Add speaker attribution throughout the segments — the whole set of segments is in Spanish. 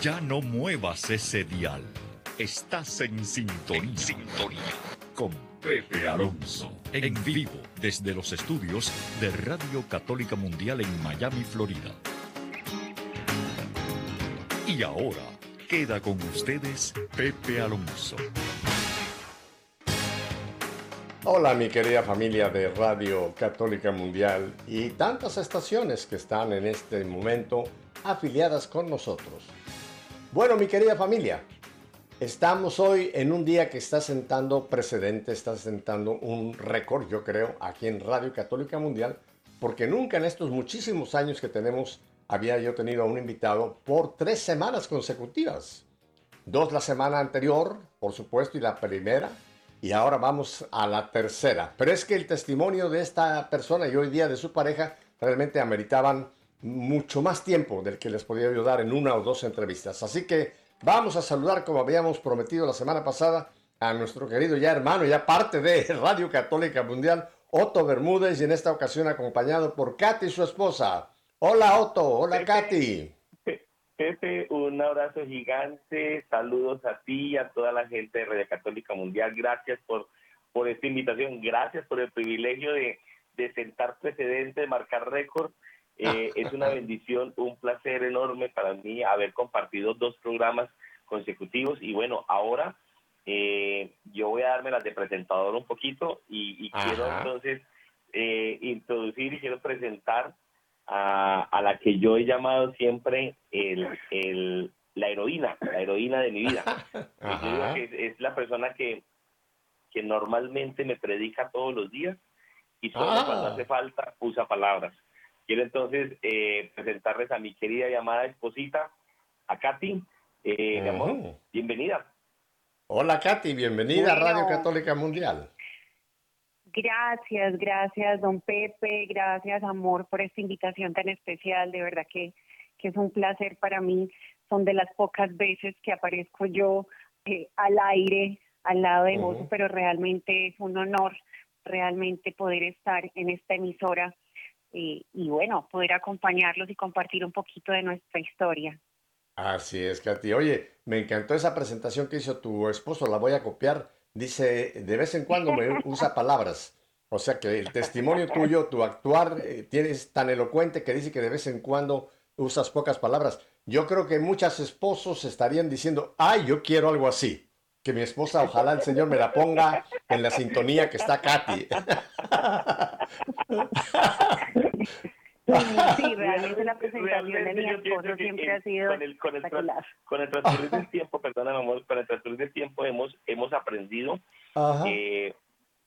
Speaker 1: Ya no muevas ese dial. Estás en sintonía. Con Pepe Alonso. En vivo desde los estudios de Radio Católica Mundial en Miami, Florida. Y ahora queda con ustedes Pepe Alonso.
Speaker 2: Hola mi querida familia de Radio Católica Mundial y tantas estaciones que están en este momento afiliadas con nosotros. Bueno mi querida familia, estamos hoy en un día que está sentando precedente, está sentando un récord yo creo aquí en Radio Católica Mundial porque nunca en estos muchísimos años que tenemos había yo tenido a un invitado por tres semanas consecutivas. Dos la semana anterior, por supuesto, y la primera y ahora vamos a la tercera. Pero es que el testimonio de esta persona y hoy día de su pareja realmente ameritaban mucho más tiempo del que les podía ayudar en una o dos entrevistas. Así que vamos a saludar, como habíamos prometido la semana pasada, a nuestro querido ya hermano, ya parte de Radio Católica Mundial, Otto Bermúdez, y en esta ocasión acompañado por Katy, su esposa. Hola Otto, hola Katy.
Speaker 3: Pepe, un abrazo gigante, saludos a ti y a toda la gente de Radio Católica Mundial. Gracias por, por esta invitación, gracias por el privilegio de, sentar precedentes, de marcar récord. Eh, es una bendición, un placer enorme para mí haber compartido dos programas consecutivos y bueno, ahora eh, yo voy a darme las de presentador un poquito y, quiero entonces eh, introducir y quiero presentar a, la que yo he llamado siempre el, la heroína, la heroína de mi vida. es, la persona que, que normalmente me predica todos los días y solo ah. cuando hace falta usa palabras. Quiero entonces eh, presentarles a mi querida llamada esposita, a Katy. Eh, mi amor, bienvenida.
Speaker 2: Hola Katy, bienvenida a Radio Católica Mundial.
Speaker 4: Gracias, gracias, don Pepe, gracias, amor, por esta invitación tan especial. De verdad que, que es un placer para mí. Son de las pocas veces que aparezco yo eh, al aire, al lado de vos, pero realmente es un honor realmente poder estar en esta emisora eh, y bueno, poder acompañarlos y compartir un poquito de nuestra historia.
Speaker 2: Así es, Katy. Oye, me encantó esa presentación que hizo tu esposo, la voy a copiar dice, de vez en cuando me usa palabras. O sea que el testimonio tuyo, tu actuar, eh, tienes tan elocuente que dice que de vez en cuando usas pocas palabras. Yo creo que muchos esposos estarían diciendo, ay, yo quiero algo así. Que mi esposa, ojalá el Señor me la ponga en la sintonía que está Katy.
Speaker 4: Sí, realmente la presentación de mi esposo siempre ha sido
Speaker 3: con el, con el, con el transcurrir del tiempo, perdón, amor, con el transcurrir del tiempo hemos, hemos aprendido eh,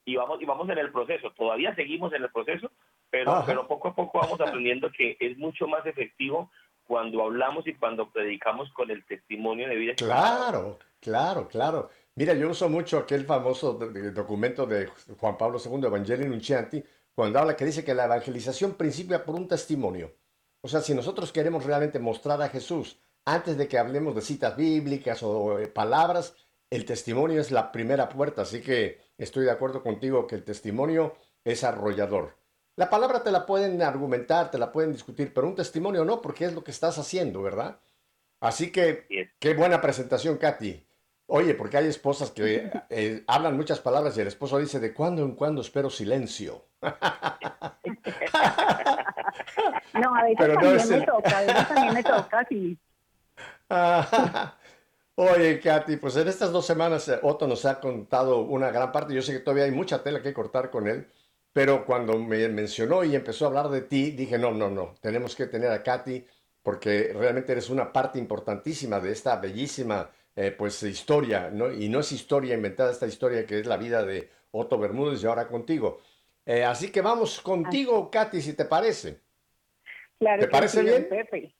Speaker 3: y vamos y vamos en el proceso. Todavía seguimos en el proceso, pero, pero poco a poco vamos aprendiendo que es mucho más efectivo cuando hablamos y cuando predicamos con el testimonio de vida.
Speaker 2: Claro, claro, claro. Mira, yo uso mucho aquel famoso documento de Juan Pablo II, Evangelio Nuncianti, cuando habla que dice que la evangelización principia por un testimonio. O sea, si nosotros queremos realmente mostrar a Jesús antes de que hablemos de citas bíblicas o eh, palabras, el testimonio es la primera puerta. Así que estoy de acuerdo contigo que el testimonio es arrollador. La palabra te la pueden argumentar, te la pueden discutir, pero un testimonio no, porque es lo que estás haciendo, ¿verdad? Así que, qué buena presentación, Katy. Oye, porque hay esposas que eh, hablan muchas palabras y el esposo dice, de cuando en cuando espero silencio.
Speaker 4: no, a veces también me toca, a veces también me toca, sí.
Speaker 2: Oye, Katy, pues en estas dos semanas eh, Otto nos ha contado una gran parte. Yo sé que todavía hay mucha tela que cortar con él, pero cuando me mencionó y empezó a hablar de ti, dije, no, no, no, tenemos que tener a Katy porque realmente eres una parte importantísima de esta bellísima eh, pues historia, ¿no? y no es historia inventada esta historia que es la vida de Otto Bermúdez y ahora contigo. Eh, así que vamos contigo, Katy, si te parece.
Speaker 4: Claro
Speaker 2: ¿Te parece bien?
Speaker 4: Pepe.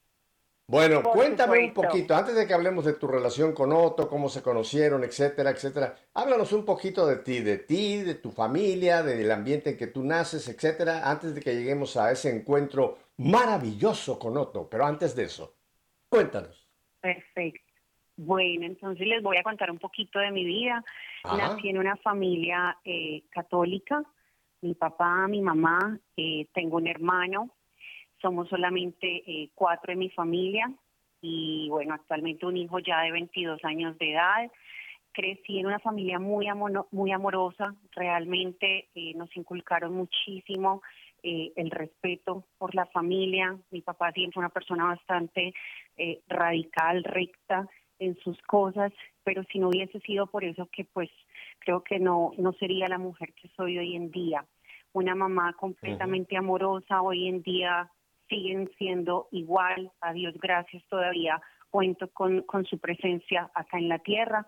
Speaker 2: Bueno, cuéntame un poquito, antes de que hablemos de tu relación con Otto, cómo se conocieron, etcétera, etcétera. Háblanos un poquito de ti, de ti, de tu familia, del ambiente en que tú naces, etcétera, antes de que lleguemos a ese encuentro maravilloso con Otto. Pero antes de eso, cuéntanos.
Speaker 4: Perfecto. Bueno, entonces les voy a contar un poquito de mi vida. Nací en una familia eh, católica. Mi papá, mi mamá, eh, tengo un hermano. Somos solamente eh, cuatro en mi familia. y bueno, actualmente un hijo ya de 22 años de edad. Crecí en una familia muy, muy amorosa, realmente eh, nos inculcaron muchísimo eh, el respeto por la familia. Mi papá siempre fue una persona bastante eh, radical, recta en sus cosas, pero si no hubiese sido por eso que pues creo que no, no sería la mujer que soy hoy en día. Una mamá completamente amorosa, hoy en día siguen siendo igual, a Dios gracias todavía cuento con, con su presencia acá en la tierra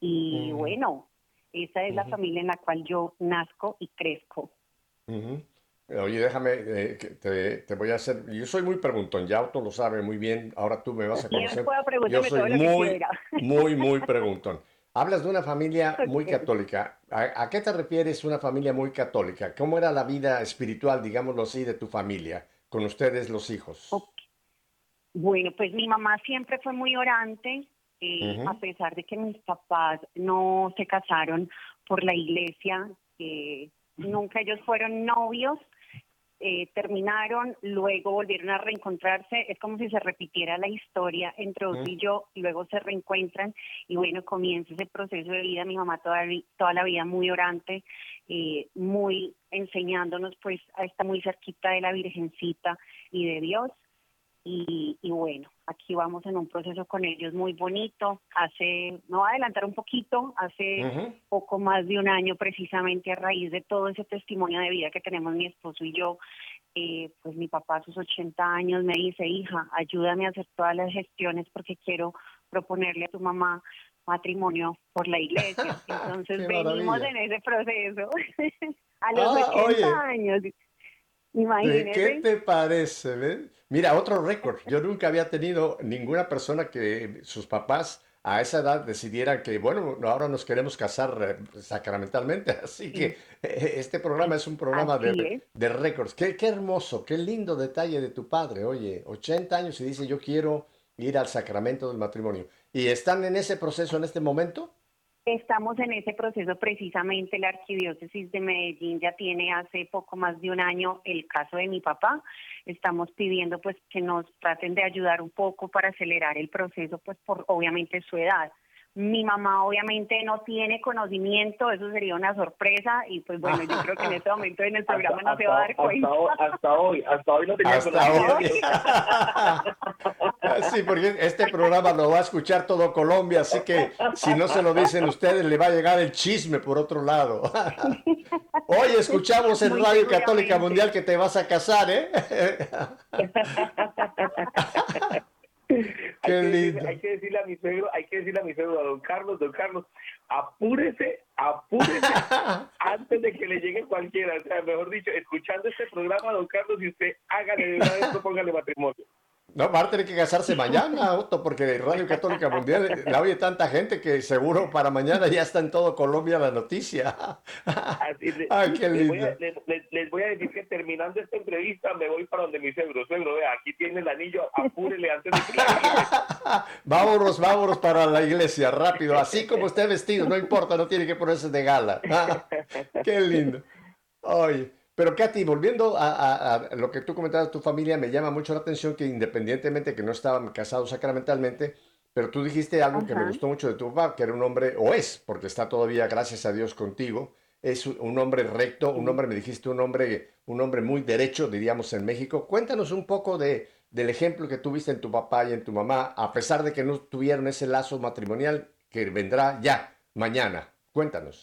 Speaker 4: y bueno, esa es la familia en la cual yo nazco y crezco.
Speaker 2: Oye, déjame, eh, te, te, voy a hacer, yo soy muy preguntón, ya Auto lo sabe muy bien, ahora tú me vas a conocer. Yo soy muy, muy, muy preguntón. Hablas de una familia muy católica. ¿A, qué te refieres una familia muy católica? ¿Cómo era la vida espiritual, digámoslo así, de tu familia, con ustedes los hijos?
Speaker 4: Bueno, pues mi mamá siempre fue muy orante, eh, a pesar de que mis papás no se casaron por la iglesia, eh, nunca ellos fueron novios, eh, terminaron, luego volvieron a reencontrarse, es como si se repitiera la historia entre Otto y yo, y luego se reencuentran. Y bueno, comienza ese proceso de vida, mi mamá toda, toda la vida muy orante, eh, muy enseñándonos pues a estar muy cerquita de la Virgencita y de Dios, y, bueno, aquí vamos en un proceso con ellos muy bonito. Hace, no voy a adelantar un poquito, hace poco más de un año precisamente a raíz de todo ese testimonio de vida que tenemos mi esposo y yo, eh, pues mi papá a sus 80 años me dice, hija, ayúdame a hacer todas las gestiones porque quiero proponerle a tu mamá matrimonio por la iglesia. Entonces venimos en ese proceso a los 80 ah, años.
Speaker 2: ¿Qué te parece? Mira, otro récord. Yo nunca había tenido ninguna persona que sus papás a esa edad decidieran que, bueno, ahora nos queremos casar eh, sacramentalmente. Así que eh, este programa es un programa de, de récords. Qué, qué hermoso, qué lindo detalle de tu padre. Oye, 80 años y dice, yo quiero ir al sacramento del matrimonio. ¿Y están en ese proceso en este momento?
Speaker 4: Estamos en ese proceso precisamente. La Arquidiócesis de Medellín ya tiene hace poco más de un año el caso de mi papá. Estamos pidiendo pues que nos traten de ayudar un poco para acelerar el proceso, pues por obviamente su edad. Mi mamá obviamente no tiene conocimiento, eso sería una sorpresa y pues bueno, yo creo que en este momento en el programa no se va a dar cuenta.
Speaker 3: Hasta, hoy, hasta hoy no tenía hasta hoy.
Speaker 2: sí, porque este programa lo va a escuchar todo Colombia, así que si no se lo dicen ustedes le va a llegar el chisme por otro lado. Hoy escuchamos en Radio Católica Mundial que te vas a casar, ¿eh?
Speaker 3: Qué lindo. hay que decirle a mi suegro, hay que decirle a mi suegro, a don Carlos, don Carlos, apúrese, apúrese antes de que le llegue cualquiera. O sea, mejor dicho, escuchando este programa, don Carlos, y usted hágale de una vez, póngale matrimonio.
Speaker 2: No, va a tener que casarse mañana, Otto, porque Radio Católica Mundial la oye tanta gente que seguro para mañana ya está en todo Colombia la noticia.
Speaker 3: Ay, qué lindo. Les voy, a, decir que terminando esta entrevista me voy para donde mi suegro. Suegro, vea, aquí tiene el anillo, apúrele antes de que
Speaker 2: Vámonos, vámonos para la iglesia, rápido. Así como esté vestido, no importa, no tiene que ponerse de gala. qué lindo. Oye. Pero Katy, volviendo a, lo que tú comentabas, tu familia, me llama mucho la atención que independientemente que no estaban casados sacramentalmente, pero tú dijiste algo que me gustó mucho de tu papá, que era un hombre, o es, porque está todavía, gracias a Dios, contigo, es un hombre recto, un hombre, me dijiste, un hombre, un hombre muy derecho, diríamos en México. Cuéntanos un poco de, del ejemplo que tuviste en tu papá y en tu mamá, a pesar de que no tuvieron ese lazo matrimonial que vendrá ya, mañana. Cuéntanos.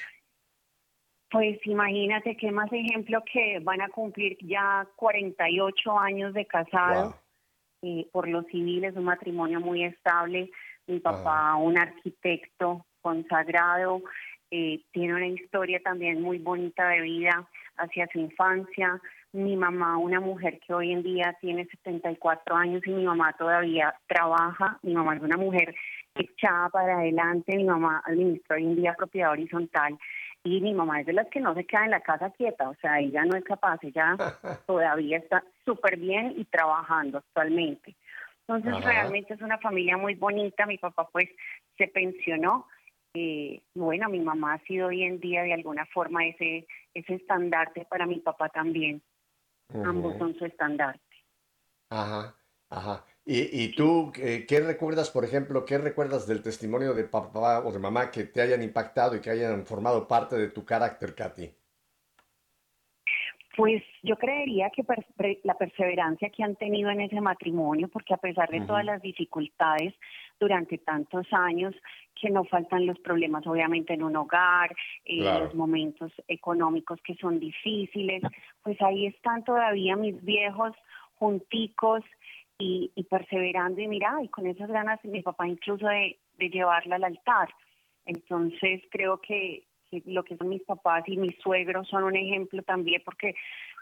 Speaker 4: Pues imagínate qué más ejemplo que van a cumplir ya 48 años de casado eh, por los civiles, un matrimonio muy estable. Mi papá, un arquitecto consagrado, eh, tiene una historia también muy bonita de vida hacia su infancia. Mi mamá, una mujer que hoy en día tiene 74 años y mi mamá todavía trabaja. Mi mamá es una mujer echada para adelante. Mi mamá administra hoy en día propiedad horizontal y mi mamá es de las que no se queda en la casa quieta, o sea, ella no es capaz, ella todavía está súper bien y trabajando actualmente. Entonces realmente es una familia muy bonita, mi papá pues se pensionó, eh, bueno, mi mamá ha sido hoy en día de alguna forma ese, ese estandarte para mi papá también, ambos son su estandarte.
Speaker 2: Ajá, ajá. ¿Y, tú qué recuerdas, por ejemplo, qué recuerdas del testimonio de papá o de mamá que te hayan impactado y que hayan formado parte de tu carácter, Katy?
Speaker 4: Pues yo creería que la perseverancia que han tenido en ese matrimonio, porque a pesar de todas las dificultades durante tantos años, que no faltan los problemas obviamente en un hogar, eh, los momentos económicos que son difíciles, pues ahí están todavía mis viejos junticos y, perseverando y mira, y con esas ganas mi papá incluso de, llevarla al altar. Entonces creo que, lo que son mis papás y mis suegros son un ejemplo también porque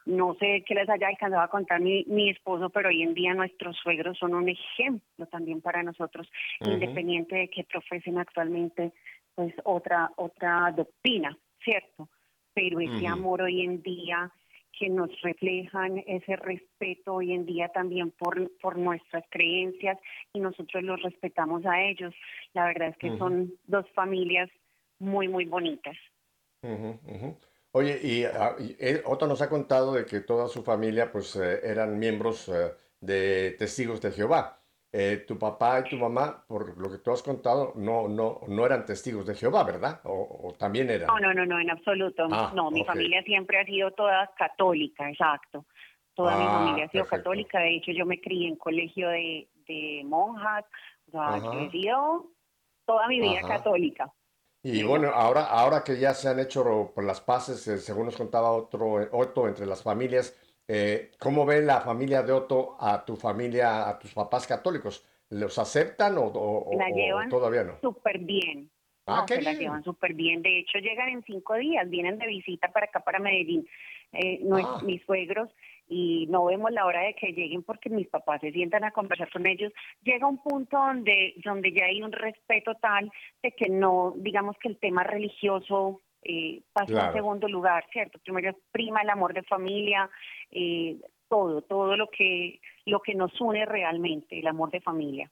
Speaker 4: no sé qué les haya alcanzado a contar mi, mi esposo, pero hoy en día nuestros suegros son un ejemplo también para nosotros, independiente de que profesen actualmente pues otra otra doctrina, ¿cierto? Pero ese amor hoy en día que nos reflejan ese respeto hoy en día también por, por nuestras creencias y nosotros los respetamos a ellos. La verdad es que son dos familias muy, muy bonitas.
Speaker 2: Oye, y, ah, Otto nos ha contado de que toda su familia pues eh, eran miembros eh, de Testigos de Jehová. Eh, tu papá y tu mamá, por lo que tú has contado, no, no, no eran testigos de Jehová, ¿verdad? ¿O, también eran?
Speaker 4: No, no, no, no, en absoluto. Ah, no, mi familia siempre ha sido toda católica, exacto. Toda mi ah, familia ha sido católica. De hecho, yo me crié en colegio de, de monjas. O sea, he sido toda mi vida católica.
Speaker 2: Y bueno, ahora, ahora que ya se han hecho las paces, eh, según nos contaba otro, Otto, entre las familias, eh, ¿Cómo ve la familia de Otto a tu familia, a tus papás católicos? ¿Los aceptan o,
Speaker 4: la llevan
Speaker 2: todavía no?
Speaker 4: Súper bien. Ah, se la llevan súper bien. De hecho, llegan en cinco días, vienen de visita para acá, para Medellín, eh, ah. mis suegros, y no vemos la hora de que lleguen porque mis papás se sientan a conversar con ellos. Llega un punto donde, donde ya hay un respeto tal de que no, digamos que el tema religioso eh, pasa en segundo lugar, ¿cierto? Primero prima el amor de familia, eh, todo, todo lo que, lo que nos une realmente, el amor de familia.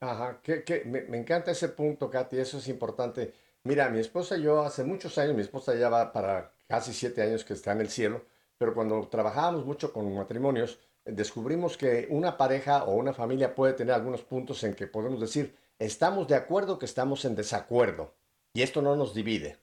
Speaker 2: Ajá, que, me, me, encanta ese punto, Katy, eso es importante. Mira, mi esposa y yo hace muchos años, mi esposa ya va para casi siete años que está en el cielo, pero cuando trabajábamos mucho con matrimonios, descubrimos que una pareja o una familia puede tener algunos puntos en que podemos decir, estamos de acuerdo que estamos en desacuerdo, y esto no nos divide.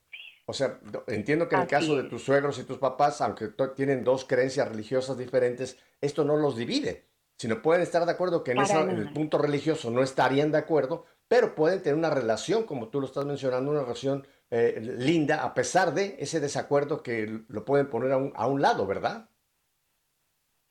Speaker 2: O sea, entiendo que en el caso de tus suegros y tus papás, aunque tienen dos creencias religiosas diferentes, esto no los divide, sino pueden estar de acuerdo que en, el punto religioso no estarían de acuerdo, pero pueden tener una relación, como tú lo estás mencionando, una relación eh, linda, a pesar de ese desacuerdo que lo pueden poner a un, a un lado, ¿verdad?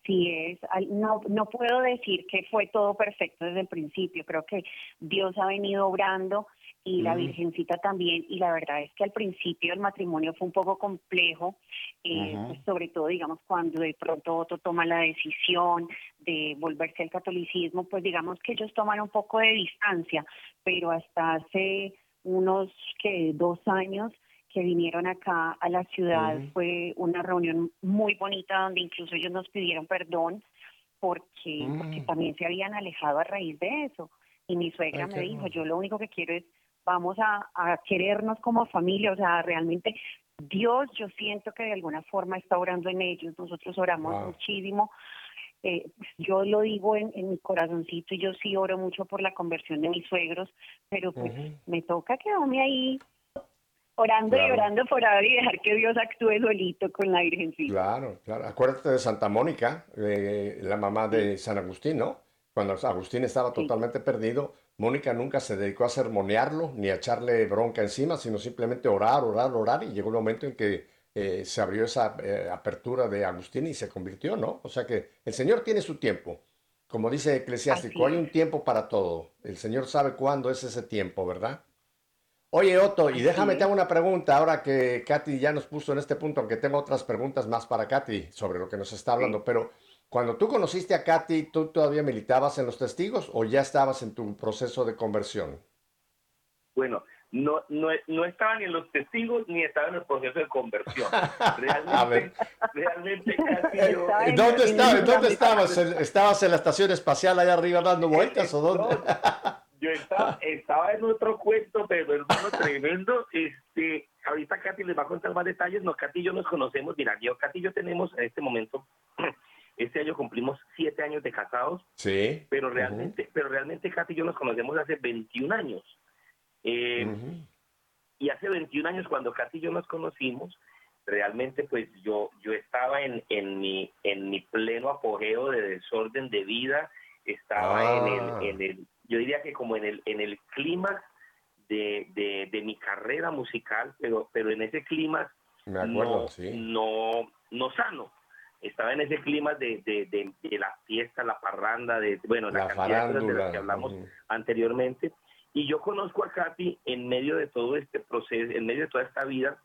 Speaker 4: Sí es, no, no puedo decir que fue todo perfecto desde el principio, creo que Dios ha venido obrando y la Virgencita también, y la verdad es que al principio el matrimonio fue un poco complejo, eh, pues sobre todo, digamos, cuando de pronto Otto toma la decisión de volverse al catolicismo, pues digamos que ellos toman un poco de distancia, pero hasta hace unos que dos años que vinieron acá a la ciudad fue una reunión muy bonita donde incluso ellos nos pidieron perdón porque, porque mm. también se habían alejado a raíz de eso. Y mi suegra me dijo, yo lo único que quiero es vamos a, querernos como familia, o sea, realmente Dios yo siento que de alguna forma está orando en ellos, nosotros oramos muchísimo. Eh, yo lo digo en, mi corazoncito y yo sí oro mucho por la conversión de mis suegros, pero pues me toca quedarme ahí orando y orando por ahora y dejar que Dios actúe solito con la Virgencita.
Speaker 2: Claro, claro. Acuérdate de Santa Mónica, eh, la mamá de San Agustín, ¿no? Cuando Agustín estaba totalmente perdido, Mónica nunca se dedicó a sermonearlo ni a echarle bronca encima, sino simplemente orar, orar, orar. Y llegó el momento en que eh, se abrió esa eh, apertura de Agustín y se convirtió, ¿no? O sea que el Señor tiene su tiempo. Como dice Eclesiástico, hay un tiempo para todo. El Señor sabe cuándo es ese tiempo, ¿verdad? Oye, Otto, y déjame te hago una pregunta ahora que Katy ya nos puso en este punto, aunque tengo otras preguntas más para Katy sobre lo que nos está hablando, pero cuando tú conociste a Katy, ¿tú todavía militabas en los testigos o ya estabas en tu proceso de conversión?
Speaker 3: Bueno, no, no, no estaba ni en los testigos ni estaba en el proceso de conversión. Realmente, realmente casi yo...
Speaker 2: ¿Dónde, estaba, ¿Dónde estabas? ¿Estabas en la estación espacial allá arriba dando vueltas o dónde?
Speaker 3: yo estaba, estaba en otro cuento, pero hermano tremendo. Este, ahorita Katy les va a contar más detalles. No, Katy y yo nos conocemos. Mira, yo, Katy y yo tenemos en este momento este año cumplimos siete años de casados.
Speaker 2: Sí.
Speaker 3: Pero realmente, pero realmente Katy y yo nos conocemos hace 21 años. Eh, y hace 21 años cuando Katy y yo nos conocimos, realmente pues yo, yo estaba en, en, mi, en mi pleno apogeo de desorden de vida, estaba en, el, ah. en el, yo diría que como en el, en el clima de, de, mi carrera musical, pero, pero en ese clima no, no, no sano. Estaba en ese clima de, de, de, la fiesta, la parranda, de bueno, la, la de las que hablamos anteriormente. Y yo conozco a Katy en medio de todo este proceso, en medio de toda esta vida.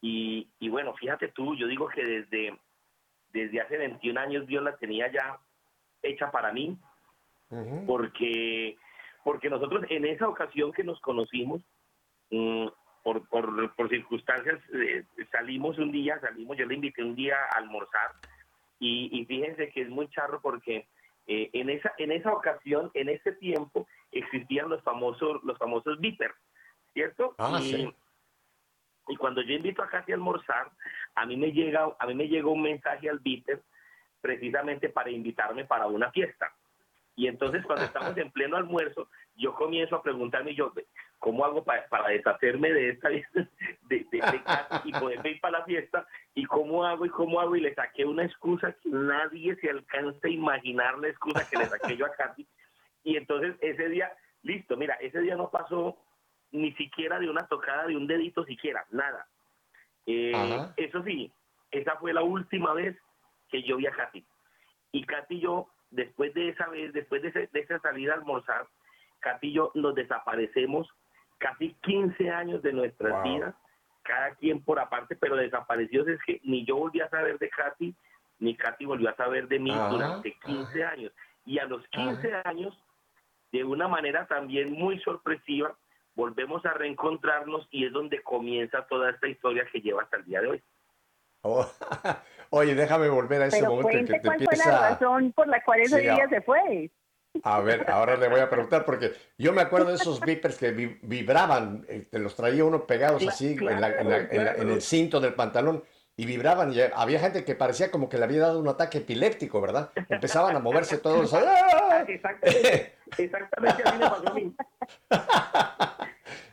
Speaker 3: Y, y bueno, fíjate tú, yo digo que desde, desde hace 21 años Dios la tenía ya hecha para mí, porque, porque nosotros en esa ocasión que nos conocimos, mm, por, por, por, circunstancias, eh, salimos un día, salimos, yo le invité un día a almorzar y, y fíjense que es muy charro porque eh, en esa en esa ocasión, en ese tiempo, existían los famosos los famosos Viper, ¿cierto?
Speaker 2: Ah,
Speaker 3: y, y cuando yo invito a Katy a almorzar, a mí me llega a mí me llega un mensaje al Viper precisamente para invitarme para una fiesta. Y entonces cuando estamos en pleno almuerzo, yo comienzo a preguntarme yo, ¿cómo hago para, para deshacerme de esta de, de, de, y poderme ir para la fiesta? ¿Y cómo hago y cómo hago? Y le saqué una excusa que nadie se alcanza a imaginar la excusa que le saqué yo a Katy. Y entonces ese día, listo, mira, ese día no pasó ni siquiera de una tocada de un dedito siquiera, nada. Eh, eso sí, esa fue la última vez que yo vi a Katy. Y Katy y yo, después de esa vez, después de, de esa salida a almorzar, Katy y yo nos desaparecemos casi 15 años de nuestras vidas, cada quien por aparte, pero desaparecidos es que ni yo volví a saber de Katy, ni Katy volvió a saber de mí durante 15 años. Y a los 15 años, de una manera también muy sorpresiva, volvemos a reencontrarnos y es donde comienza toda esta historia que lleva hasta el día de hoy.
Speaker 2: Oh, oye, déjame volver a ese momento en que te
Speaker 4: cuál fue la razón por la cual ese día se fue.
Speaker 2: A ver, ahora le voy a preguntar porque yo me acuerdo de esos vipers que vibraban, eh, te los traía uno pegados así en, el cinto del pantalón y vibraban y había gente que parecía como que le había dado un ataque epiléptico, ¿verdad? Empezaban a moverse todos.
Speaker 3: Exactamente, exactamente así me pasó a mí.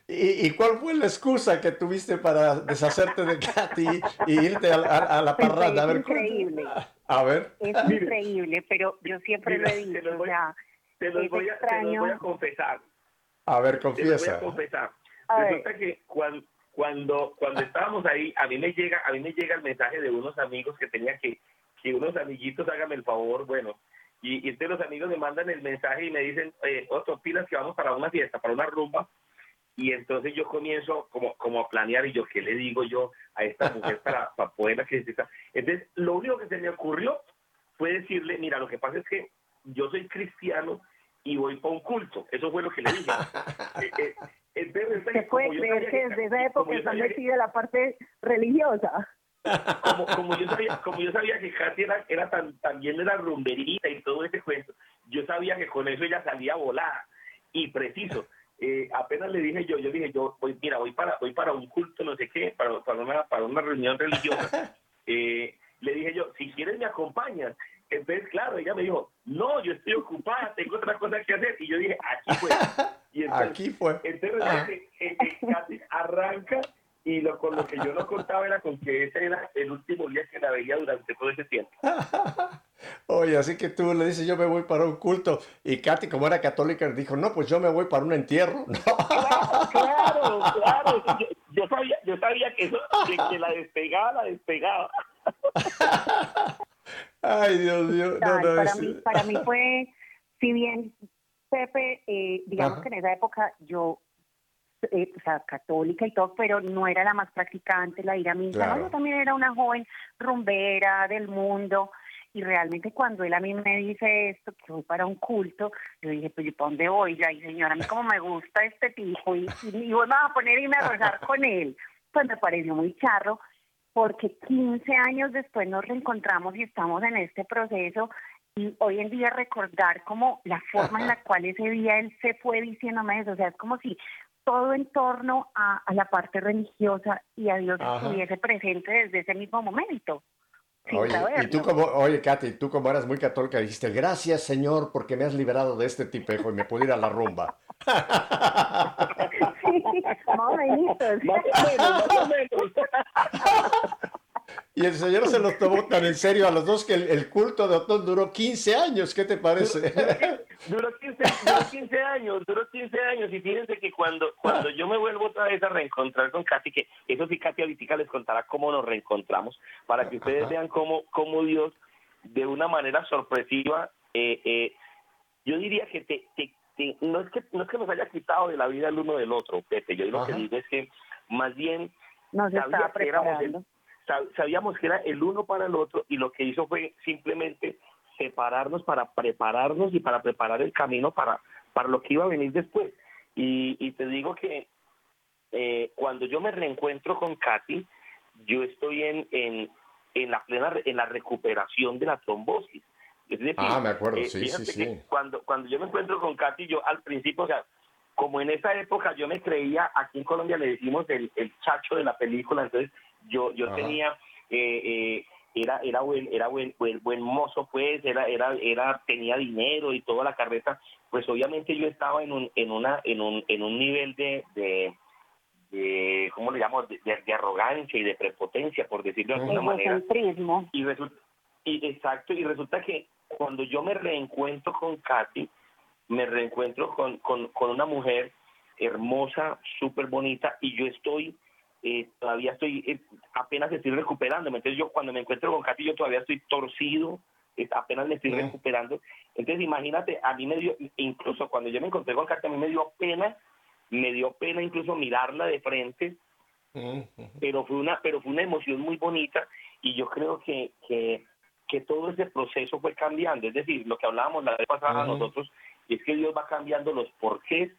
Speaker 2: ¿Y, cuál fue la excusa que tuviste para deshacerte de Katy y irte a, la parranda?
Speaker 4: Es increíble.
Speaker 2: A ver.
Speaker 4: Es increíble, pero yo siempre lo he dicho. Te lo voy,
Speaker 3: te lo voy, a, te voy a confesar.
Speaker 2: A ver, confiesa.
Speaker 3: Te lo voy a confesar. Resulta que cuando, cuando, cuando estábamos ahí, a mí me llega a mí me llega el mensaje de unos amigos que tenía que, que unos amiguitos háganme el favor, bueno, y, y entonces los amigos me mandan el mensaje y me dicen, eh, otro pilas que vamos para una fiesta, para una rumba, y entonces yo comienzo como, como a planear y yo, ¿qué le digo yo a esta mujer para, para poderla criticar? Entonces, lo único que se me ocurrió fue decirle, mira, lo que pasa es que yo soy cristiano y voy para un culto. Eso fue lo que le dije.
Speaker 4: eh, eh, entonces, ¿Se puede creer que desde esa época está metida la parte religiosa?
Speaker 3: Como, como, yo sabía, como yo sabía que Katy era, era tan, también de la rumberita y todo ese cuento, yo sabía que con eso ella salía volada y preciso eh, apenas le dije yo, yo dije yo, voy, mira, voy para, voy para un culto, no sé qué, para, para, una, para una reunión religiosa. Eh, le dije yo, si quieres me acompañas. Entonces, claro, ella me dijo, no, yo estoy ocupada, tengo otra cosa que hacer. Y yo dije, aquí fue.
Speaker 2: Y entonces, aquí fue.
Speaker 3: Entonces, ah. casi arranca y lo, con lo que yo no contaba era con que ese era el último día que la veía durante todo ese tiempo.
Speaker 2: Oye, así que tú le dices, yo me voy para un culto, y Katy, como era católica, dijo, no, pues yo me voy para un entierro.
Speaker 3: Claro, claro, Yo, sabía, yo sabía que, eso, que, la despegaba, la despegaba.
Speaker 2: Ay, Dios mío.
Speaker 4: para, mí, para mí fue, si bien Pepe, eh, digamos que en esa época yo eh, o sea, católica y todo, pero no era la más practicante, la ir a misa. Yo también era una joven rumbera del mundo. Y realmente cuando él a mí me dice esto, que voy para un culto, yo dije, pues yo para dónde voy, ya, y señora, a mí como me gusta este tipo, y, y, vos a poner y me a rezar con él. Pues me pareció muy charro, porque 15 años después nos reencontramos y estamos en este proceso y hoy en día recordar como la forma en la cual ese día él se fue diciéndome eso, o sea, es como si todo en torno a, la parte religiosa y a Dios estuviese presente desde ese mismo momento.
Speaker 2: oye, y tú como, oye, Katy, tú como eras muy católica dijiste, gracias Señor porque me has librado de este tipejo y me pude ir a la rumba. Y el señor se los tomó tan en serio a los dos que el, culto de Otón duró 15 años. ¿Qué te parece?
Speaker 3: Duró, 15, años, duró 15 años. Y fíjense que cuando, cuando yo me vuelvo otra vez a reencontrar con Katy, que eso sí, Katy ahorita les contará cómo nos reencontramos, para que ustedes vean cómo, cómo Dios, de una manera sorpresiva, eh, eh, yo diría que te, no, es que no es que nos haya quitado de la vida el uno del otro, Pepe. Yo lo que digo es que más bien
Speaker 4: nos estaba preparando
Speaker 3: sabíamos que era el uno para el otro y lo que hizo fue simplemente separarnos para prepararnos y para preparar el camino para, para lo que iba a venir después. Y, te digo que eh, cuando yo me reencuentro con Katy, yo estoy en, en, en la plena en la recuperación de la trombosis.
Speaker 2: ah, me acuerdo, eh, sí, sí, sí.
Speaker 3: Cuando, cuando yo me encuentro con Katy, yo al principio, o sea, como en esa época yo me creía, aquí en Colombia le decimos el, el chacho de la película, entonces yo yo tenía eh, eh, era era buen era buen, buen, mozo pues era era era tenía dinero y toda la carreta pues obviamente yo estaba en un en una en un en un nivel de de, cómo le llamo de, arrogancia y de prepotencia por decirlo de alguna manera. y resulta y exacto y resulta que cuando yo me reencuentro con Katy me reencuentro con con, con una mujer hermosa súper bonita y yo estoy eh, todavía estoy, eh, apenas estoy recuperando. Entonces yo cuando me encuentro con Katy, yo todavía estoy torcido, apenas me estoy recuperando. Entonces imagínate, a mí me dio, incluso cuando yo me encontré con Katy, a mí me dio pena, me dio pena incluso mirarla de frente, pero fue una, pero fue una emoción muy bonita y yo creo que, que, que todo ese proceso fue cambiando. Es decir, lo que hablábamos la vez pasada nosotros, es que Dios va cambiando los porqués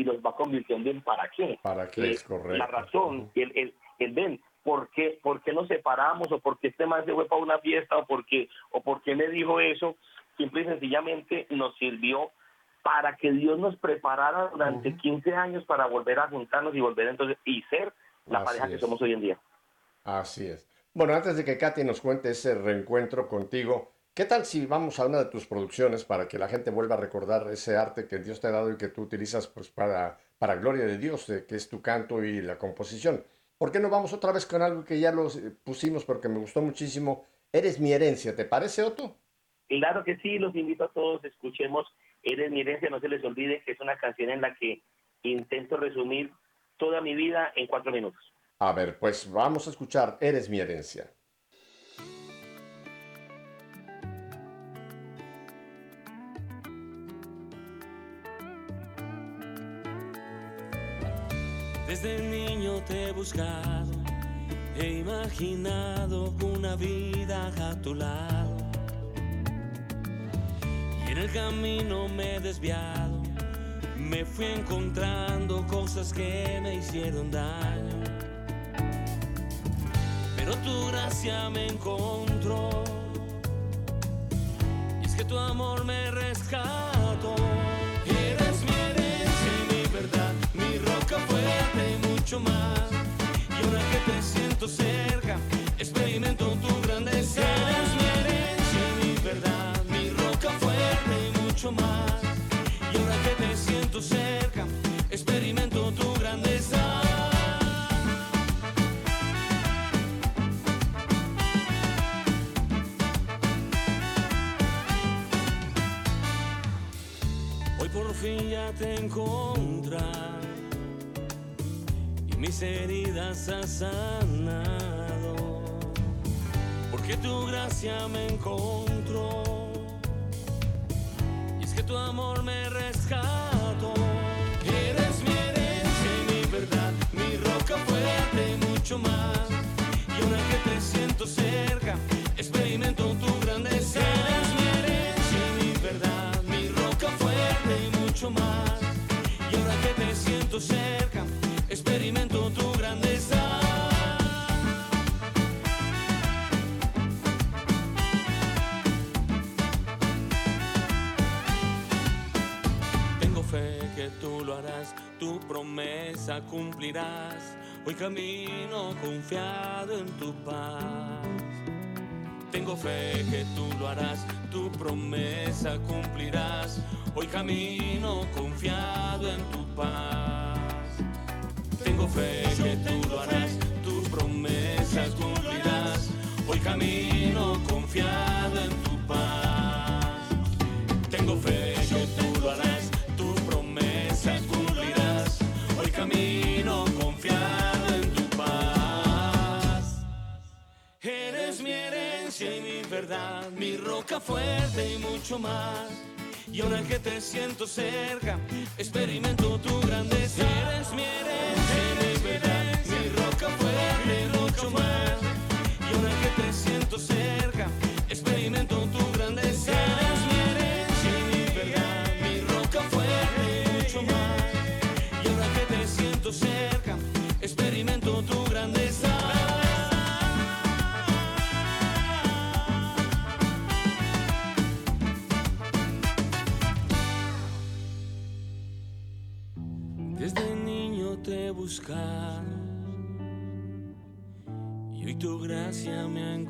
Speaker 3: y los va convirtiendo en para qué.
Speaker 2: Para qué eh, es correcto.
Speaker 3: La razón, el, el, el ven, ¿por qué, ¿por qué nos separamos? ¿O por qué este man se fue para una fiesta? ¿O por qué, o por qué me dijo eso? Simple y sencillamente nos sirvió para que Dios nos preparara durante 15 años para volver a juntarnos y volver entonces y ser la pareja que somos hoy en día.
Speaker 2: Así es. Bueno, antes de que Katy nos cuente ese reencuentro contigo, ¿Qué tal si vamos a una de tus producciones para que la gente vuelva a recordar ese arte que Dios te ha dado y que tú utilizas pues, para, para gloria de Dios, que es tu canto y la composición? ¿Por qué no vamos otra vez con algo que ya lo pusimos porque me gustó muchísimo? Eres mi herencia, ¿te parece, Otto?
Speaker 3: Claro que sí, los invito a todos, escuchemos Eres mi herencia, no se les olvide que es una canción en la que intento resumir toda mi vida en cuatro minutos.
Speaker 2: A ver, pues vamos a escuchar Eres mi herencia.
Speaker 5: Desde niño te he buscado, he imaginado una vida a tu lado. Y en el camino me he desviado, me fui encontrando cosas que me hicieron daño. Pero tu gracia me encontró, y es que tu amor me rescató. Siento cerca, experimento tu grandeza. Eres mi herencia, mi verdad, mi roca fuerte y mucho más. Y ahora que te siento cerca, experimento tu grandeza. Hoy por fin ya te encontras mis heridas has sanado, porque tu gracia me encontró, y es que tu amor me rescató. Eres mi herencia y mi verdad, mi roca fuerte y mucho más, y ahora que te siento cerca, experimento tu grandeza. Eres mi herencia y mi verdad, mi roca fuerte y mucho más, y ahora que te siento cerca, experimento tu grandeza. Tengo fe que tú lo harás, tu promesa cumplirás. Hoy camino confiado en tu paz. Tengo fe que tú lo harás, tu promesa cumplirás. Hoy camino confiado en tu paz. Tengo fe que tú lo harás, tu promesa cumplirás. Hoy camino confiado en tu paz. Tengo fe que tú lo harás, tu promesa cumplirás. Hoy camino confiado en tu paz. Eres mi herencia y mi verdad, mi roca fuerte y mucho más. Y ahora que te siento cerca, experimento tu grandeza. Eres mi herencia mi mi roca fuerte mucho más. Y ahora que te siento cerca,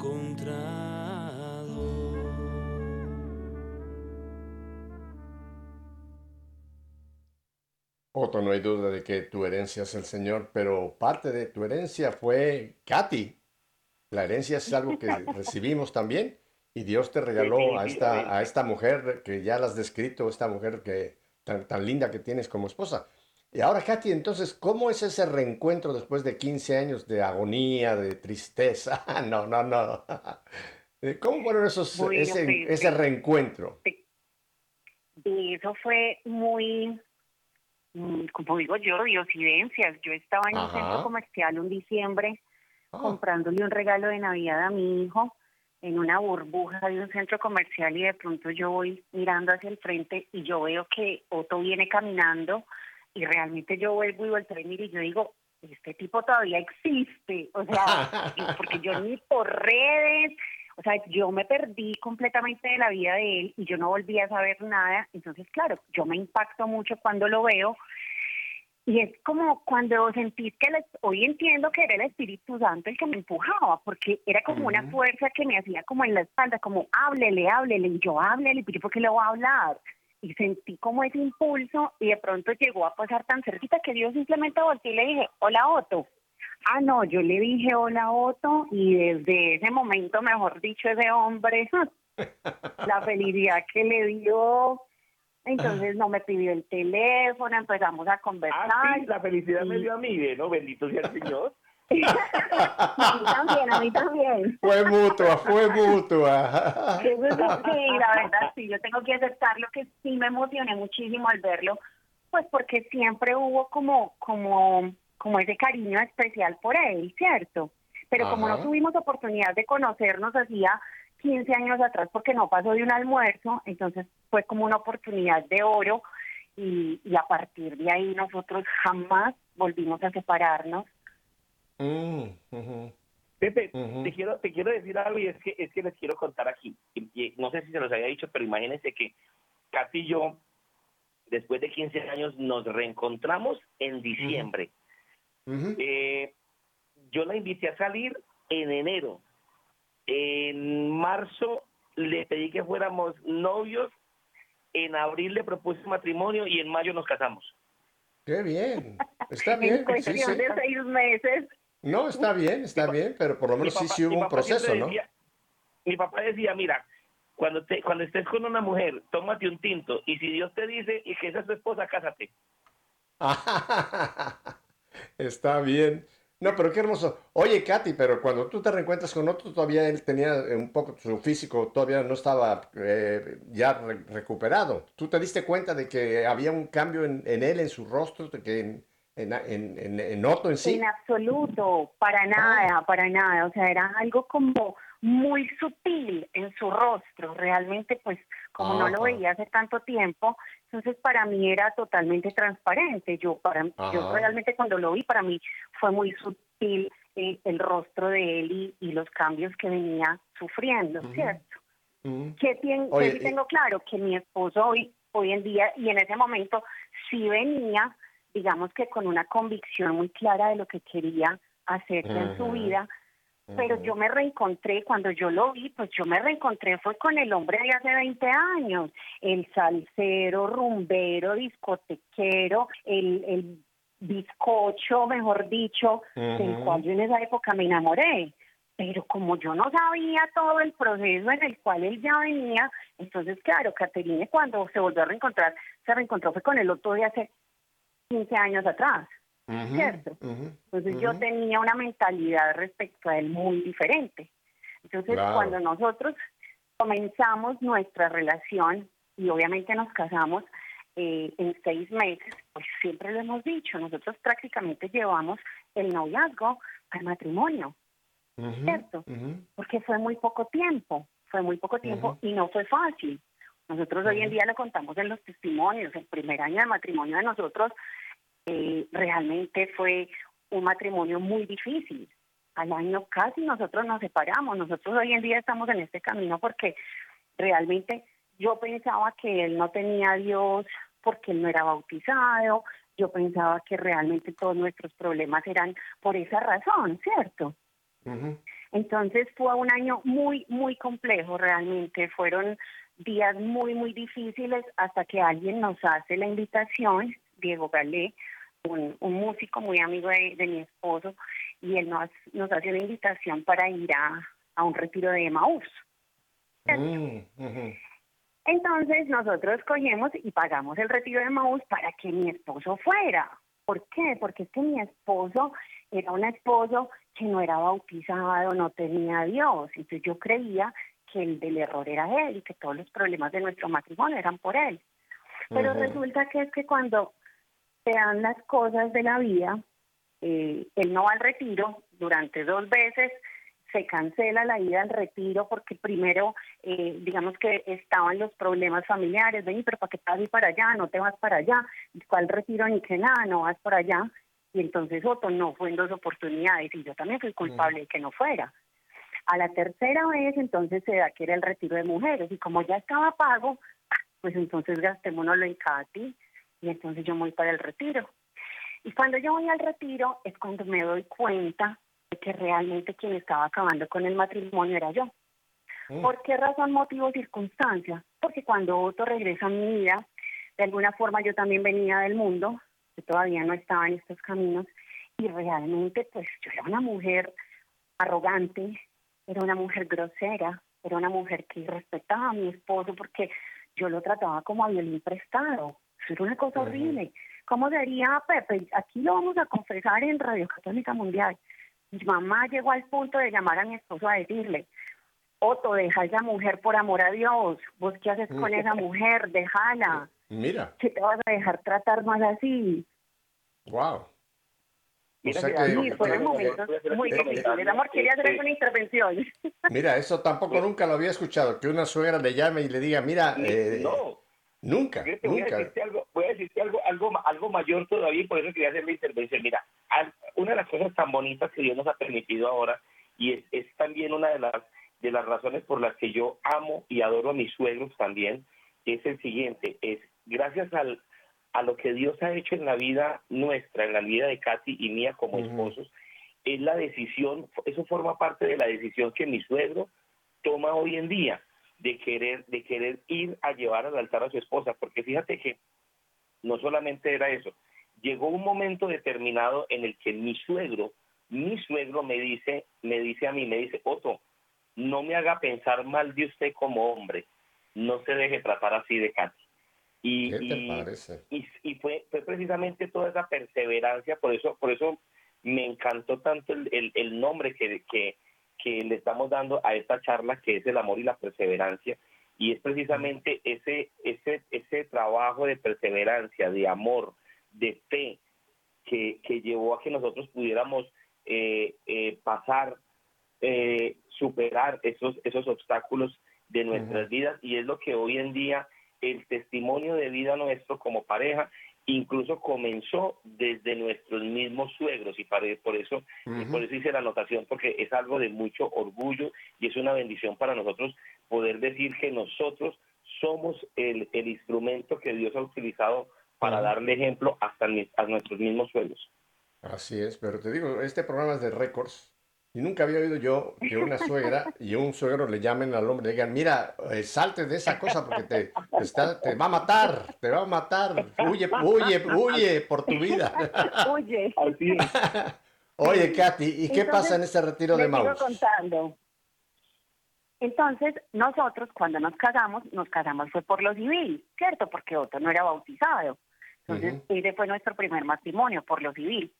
Speaker 5: encontrado.
Speaker 2: Otto, no hay duda de que tu herencia es el Señor, pero parte de tu herencia fue Katy. La herencia es algo que recibimos también y Dios te regaló a esta, a esta mujer que ya la has descrito, esta mujer que tan, tan linda que tienes como esposa. Y ahora, Katy, entonces, ¿cómo es ese reencuentro después de 15 años de agonía, de tristeza? No, no, no. ¿Cómo fueron esos,
Speaker 4: Bueno,
Speaker 2: ese, ese reencuentro?
Speaker 4: Y eso fue muy, mm, como digo yo, diosidencias. Yo estaba en un
Speaker 2: Ajá.
Speaker 4: centro comercial un diciembre
Speaker 2: Ah,
Speaker 4: comprándole un regalo de Navidad a mi hijo en una burbuja de un centro comercial y de pronto yo voy mirando hacia el frente y yo veo que Otto viene caminando y realmente yo vuelvo y volteo y miro y yo digo, este tipo todavía existe, o sea, y porque yo ni por redes, o sea, yo me perdí completamente de la vida de él y yo no volví a saber nada, entonces claro, yo me impacto mucho cuando lo veo. Y es como cuando sentís que el- hoy entiendo que era el Espíritu Santo el que me empujaba, porque era como una fuerza que me hacía como en la espalda, como háblele, háblele, y yo háblele, pero yo por qué le voy a hablar. Y sentí como ese impulso y de pronto llegó a pasar tan cerquita que yo simplemente volteé y le dije, hola Otto. Ah, no, yo le dije hola Otto y desde ese momento, mejor dicho, ese hombre, la felicidad que le dio, entonces no me pidió el teléfono, empezamos a conversar.
Speaker 3: Ah, sí, la felicidad me dio a mí, ¿ve? ¿no? Bendito sea el Señor.
Speaker 4: A mí también, a mí también.
Speaker 2: Fue mutua, fue mutua.
Speaker 4: Que, la verdad, sí, yo tengo que aceptarlo que sí me emocioné muchísimo al verlo, pues porque siempre hubo como, como, como ese cariño especial por él, ¿cierto? Pero como no tuvimos oportunidad de conocernos hacía 15 años atrás porque no pasó de un almuerzo, entonces fue como una oportunidad de oro y, y a partir de ahí nosotros jamás volvimos a separarnos.
Speaker 2: Mm.
Speaker 3: Pepe, te quiero te quiero decir algo y es que es que les quiero contar aquí. Y- y no sé si se los había dicho, pero imagínense que Katy y yo, después de 15 años, nos reencontramos en diciembre. Eh, yo la invité a salir en enero. En marzo le pedí que fuéramos novios. En abril le propuse matrimonio y en mayo nos casamos.
Speaker 2: Qué bien. Está
Speaker 4: En
Speaker 2: bien. sí,
Speaker 4: cuestión
Speaker 2: sí.
Speaker 4: de seis meses.
Speaker 2: No, está bien, está bien, pero por lo menos sí,
Speaker 3: papá-
Speaker 2: sí hubo un proceso, ¿no?
Speaker 3: decía- mi papá decía, mira, cuando te, cuando estés con una mujer, tómate un tinto y si Dios te dice y que esa es tu esposa, cásate.
Speaker 2: Está bien. No, pero qué hermoso. Oye, Katy, pero cuando tú te reencuentras con otro, todavía él tenía eh, un poco, su físico todavía no estaba eh, ya re- recuperado. ¿Tú te diste cuenta de que había un cambio en, en él, en su rostro, de que en, en, en, en- en Otto en sí?
Speaker 4: En absoluto, para nada, para nada. O sea, era algo como muy sutil en su rostro. Realmente, pues, como no lo veía hace tanto tiempo, entonces para mí era totalmente transparente. Yo, para, yo realmente cuando lo vi, para mí fue muy sutil eh, el rostro de él y, y los cambios que venía sufriendo. ¿cierto? Que, tien- que
Speaker 2: Oye, y-
Speaker 4: tengo claro que mi esposo hoy, hoy en día y en ese momento sí venía, digamos que con una convicción muy clara de lo que quería hacer en su vida, pero yo me reencontré, cuando yo lo vi, pues yo me reencontré, fue con el hombre de hace 20 años, el salsero, rumbero, discotequero, el, el bizcocho, mejor dicho, del cual yo en esa época me enamoré. Pero como yo no sabía todo el proceso en el cual él ya venía, entonces, claro, Caterine cuando se volvió a reencontrar, se reencontró fue con el otro de hace 15 años atrás. ¿cierto? Entonces yo tenía una mentalidad respecto a él muy diferente. Entonces cuando nosotros comenzamos nuestra relación y obviamente nos casamos eh, en seis meses, pues siempre lo hemos dicho, nosotros prácticamente llevamos el noviazgo al matrimonio, ¿cierto? Porque fue muy poco tiempo, fue muy poco tiempo y no fue fácil. Nosotros hoy en día lo contamos en los testimonios, el primer año de matrimonio de nosotros eh, realmente fue un matrimonio muy difícil. Al año casi nosotros nos separamos. Nosotros hoy en día estamos en este camino porque realmente yo pensaba que él no tenía a Dios porque él no era bautizado. Yo pensaba que realmente todos nuestros problemas eran por esa razón, ¿cierto? Entonces fue un año muy, muy complejo realmente. Fueron días muy, muy difíciles hasta que alguien nos hace la invitación, Diego Galé, un, músico muy amigo de, mi esposo, y él nos, nos hace una invitación para ir a, un retiro de Emaús. Mm, Entonces nosotros cogemos y pagamos el retiro de Emaús para que mi esposo fuera. ¿Por qué? Porque es que mi esposo era un esposo que no era bautizado, no tenía a Dios. Entonces yo creía que el del error era él y que todos los problemas de nuestro matrimonio eran por él. Pero resulta que es que cuando se dan las cosas de la vida, eh, él no va al retiro durante dos veces, se cancela la ida al retiro porque primero, eh, digamos que estaban los problemas familiares, ven, pero ¿para qué te vas para allá? No te vas para allá, ¿cuál retiro ni que nada? No vas para allá. Y entonces Otto no fue en dos oportunidades y yo también fui culpable de que no fuera. A la tercera vez entonces se da que era el retiro de mujeres y como ya estaba pago, pues entonces gastémonoslo en Katy y entonces yo voy para el retiro. Y cuando yo voy al retiro es cuando me doy cuenta de que realmente quien estaba acabando con el matrimonio era yo. Mm. ¿Por qué razón, motivo, circunstancia? Porque cuando Otto regresa a mi vida, de alguna forma yo también venía del mundo, yo todavía no estaba en estos caminos, y realmente pues yo era una mujer arrogante, era una mujer grosera, era una mujer que respetaba a mi esposo porque yo lo trataba como a violín prestado. Eso era una cosa horrible. ¿Cómo sería, Pepe? Aquí lo vamos a confesar en Radio Católica Mundial. Mi mamá llegó al punto de llamar a mi esposo a decirle, Otto, deja a esa mujer por amor a Dios. ¿Vos qué haces con esa mujer? Déjala.
Speaker 2: Mira.
Speaker 4: ¿Qué te vas a dejar tratar más así?
Speaker 2: Wow.
Speaker 4: Mira, sí, fueron momentos muy difíciles. Amor, quería hacer una intervención.
Speaker 2: Mira, eso tampoco nunca lo había escuchado, que una suegra le llame y le diga, mira, eh,
Speaker 3: no.
Speaker 2: Nunca,
Speaker 3: Voy a decirte algo, voy a decirte algo, algo, algo mayor todavía, por eso quería hacer la intervención. Mira, una de las cosas tan bonitas que Dios nos ha permitido ahora, y es, es también una de las, de las razones por las que yo amo y adoro a mis suegros también, es el siguiente, es gracias al, a lo que Dios ha hecho en la vida nuestra, en la vida de Katy y mía como esposos, es la decisión, eso forma parte de la decisión que mi suegro toma hoy en día de querer, de querer ir a llevar al altar a su esposa, porque fíjate que no solamente era eso, llegó un momento determinado en el que mi suegro, mi suegro me dice, me dice a mí, me dice, Otto, no me haga pensar mal de usted como hombre, no se deje tratar así de Katy. Y, y, y, fue, fue precisamente toda esa perseverancia, por eso, por eso me encantó tanto el, el, nombre que, que, que le estamos dando a esta charla, que es el amor y la perseverancia, y es precisamente ese, ese, ese trabajo de perseverancia, de amor, de fe, que, que llevó a que nosotros pudiéramos eh, eh, pasar, eh, superar esos, esos obstáculos de nuestras vidas, y es lo que hoy en día el testimonio de vida nuestro como pareja incluso comenzó desde nuestros mismos suegros y por eso por eso hice la anotación porque es algo de mucho orgullo y es una bendición para nosotros poder decir que nosotros somos el, el instrumento que Dios ha utilizado para darle ejemplo hasta a nuestros mismos suegros.
Speaker 2: Así es, pero te digo, este programa es de récords Y nunca había oído yo que una suegra y un suegro le llamen al hombre y le digan, mira, eh, salte de esa cosa porque te, te está- te va a matar, te va a matar, huye, huye, huye por tu vida.
Speaker 3: Es.
Speaker 2: Oye, Katy, ¿y qué pasa en este retiro de Maús?
Speaker 4: contando. Entonces, nosotros cuando nos casamos, nos casamos fue por lo civil, ¿cierto? Porque Otto no era bautizado. Entonces, ese fue nuestro primer matrimonio, por lo civil.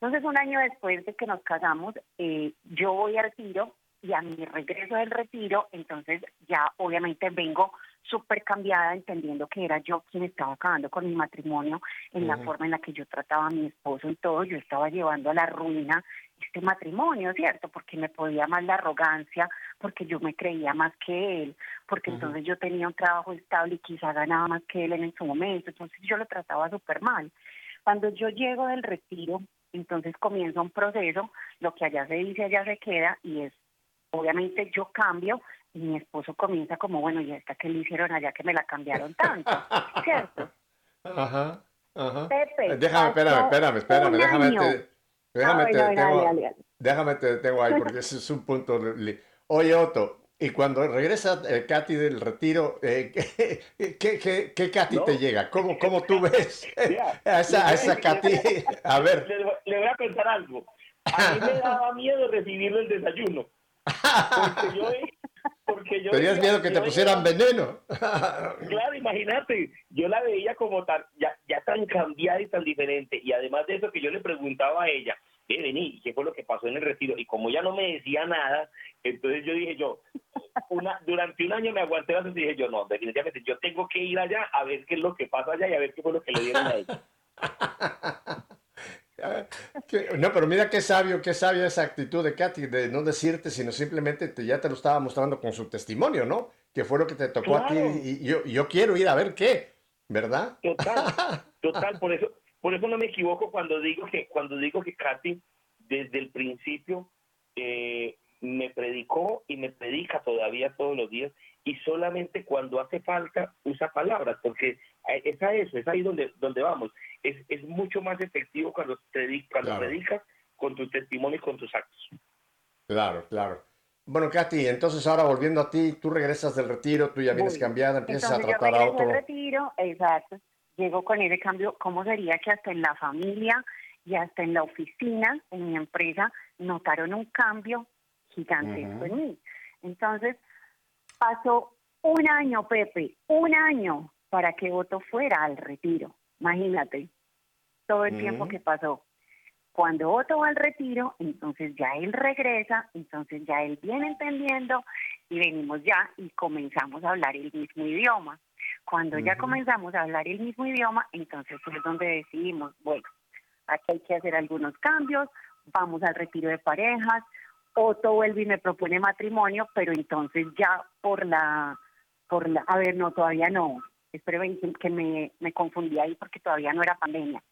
Speaker 4: Entonces, un año después de que nos casamos, eh, yo voy al retiro y a mi regreso del retiro, entonces ya obviamente vengo súper cambiada, entendiendo que era yo quien estaba acabando con mi matrimonio, en la forma en la que yo trataba a mi esposo y todo, yo estaba llevando a la ruina este matrimonio, ¿cierto? Porque me podía más la arrogancia, porque yo me creía más que él, porque entonces yo tenía un trabajo estable y quizá ganaba más que él en su momento, entonces yo lo trataba súper mal. Cuando yo llego del retiro, entonces comienza un proceso, lo que allá se dice, allá se queda, y es, obviamente yo cambio, y mi esposo comienza como, bueno, ¿y esta que le hicieron allá que me la cambiaron tanto? ¿Cierto?
Speaker 2: Ajá, ajá.
Speaker 4: Pepe,
Speaker 2: Eh, Déjame, espérame, espérame, espérame, déjame te, déjame
Speaker 4: Ah,
Speaker 2: te detengo,
Speaker 4: dale, dale.
Speaker 2: déjame te detengo ahí porque ese es un punto. Oye, Otto, y cuando regresa eh, Katy del retiro, eh, ¿qué, qué, qué, qué Katy
Speaker 3: No.
Speaker 2: te llega? ¿Cómo, cómo tú ves
Speaker 3: Mira,
Speaker 2: a esa, a esa
Speaker 3: le-
Speaker 2: Katy? A ver,
Speaker 3: Le, le voy a contar algo. A mí me daba miedo recibirlo el desayuno. Porque yo, porque yo
Speaker 2: tenías miedo que te pusieran veneno.
Speaker 3: Claro, imagínate, yo la veía como tan, ya, ya tan cambiada y tan diferente. Y además de eso que yo le preguntaba a ella, eh, vení, ¿qué fue lo que pasó en el retiro? Y como ella no me decía nada, entonces yo dije yo, una, durante un año me aguanté bastante y dije yo, no, definitivamente yo tengo que ir allá a ver qué es lo que pasa allá y a ver qué fue lo que le dieron a ella.
Speaker 2: No, pero mira qué sabio, qué sabia esa actitud de Katy, de no decirte, sino simplemente te- ya te lo estaba mostrando con su testimonio, ¿no? Que fue lo que te tocó a ti
Speaker 3: Claro.
Speaker 2: y yo, y yo quiero ir a ver qué, ¿verdad?
Speaker 3: Total, total, por eso, por eso no me equivoco cuando digo que, cuando digo que Katy desde el principio eh, me predicó y me predica todavía todos los días y solamente cuando hace falta usa palabras, porque eh, es a eso, es ahí donde, donde vamos. Es, es mucho más efectivo cuando, predic- cuando
Speaker 2: Claro.
Speaker 3: predicas con tu testimonio y con tus actos.
Speaker 2: Claro, claro. Bueno, Katy, entonces ahora volviendo a ti, tú regresas del retiro, tú ya vienes cambiada, empiezas
Speaker 4: Entonces
Speaker 2: a
Speaker 4: yo
Speaker 2: tratar a otro.
Speaker 4: retiro, exacto. Llego con ese cambio, ¿cómo sería que hasta en la familia y hasta en la oficina, en mi empresa, notaron un cambio gigantesco en mí? Entonces, pasó un año, Pepe, un año para que Otto fuera al retiro. Imagínate, todo el tiempo que pasó. Cuando Otto va al retiro, entonces ya él regresa, entonces ya él viene entendiendo y venimos ya y comenzamos a hablar el mismo idioma. Cuando ya comenzamos a hablar el mismo idioma, entonces es donde decidimos, bueno, aquí hay que hacer algunos cambios, vamos al retiro de parejas, Otto vuelve y me propone matrimonio, pero entonces ya por la, por la, a ver, no, todavía no, esperen que- que me, me confundí ahí porque todavía no era pandemia.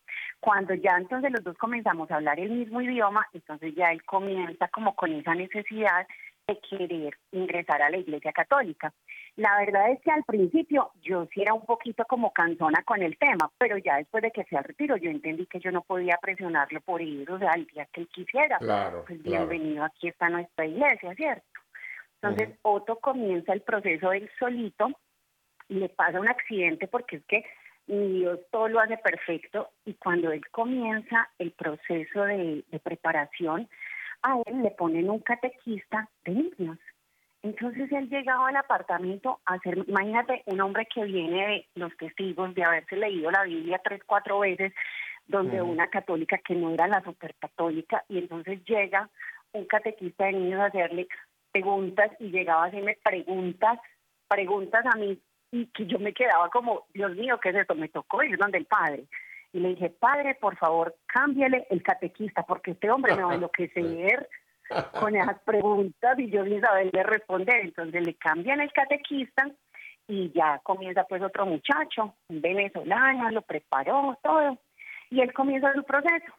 Speaker 4: Cuando ya entonces los dos comenzamos a hablar el mismo idioma, entonces ya él comienza como con esa necesidad de querer ingresar a la iglesia católica. La verdad es que al principio yo sí era un poquito como cansona con el tema, pero ya después de que se retiro yo entendí que yo no podía presionarlo por ir, o sea, el día que él quisiera.
Speaker 2: Claro,
Speaker 4: Pues
Speaker 2: claro.
Speaker 4: bienvenido, aquí está nuestra iglesia, ¿cierto? Entonces. Otto comienza el proceso él solito y le pasa un accidente porque es que Dios todo lo hace perfecto y cuando él comienza el proceso de, de preparación, a él le ponen un catequista de niños. Entonces él llegaba al apartamento a hacer, imagínate, un hombre que viene de los testigos, de haberse leído la Biblia tres, cuatro veces, donde una católica que no era la supercatólica, y entonces llega un catequista de niños a hacerle preguntas y llegaba a hacerme preguntas, preguntas a mí, y que yo me quedaba como, Dios mío, ¿qué es esto? Me tocó ir donde el padre. Y le dije, padre, por favor, cámbiale el catequista, porque este hombre me va a enloquecer con esas preguntas y yo sin saberle responder. Entonces le cambian el catequista y ya comienza pues otro muchacho, un venezolano, lo preparó todo y él comienza su proceso.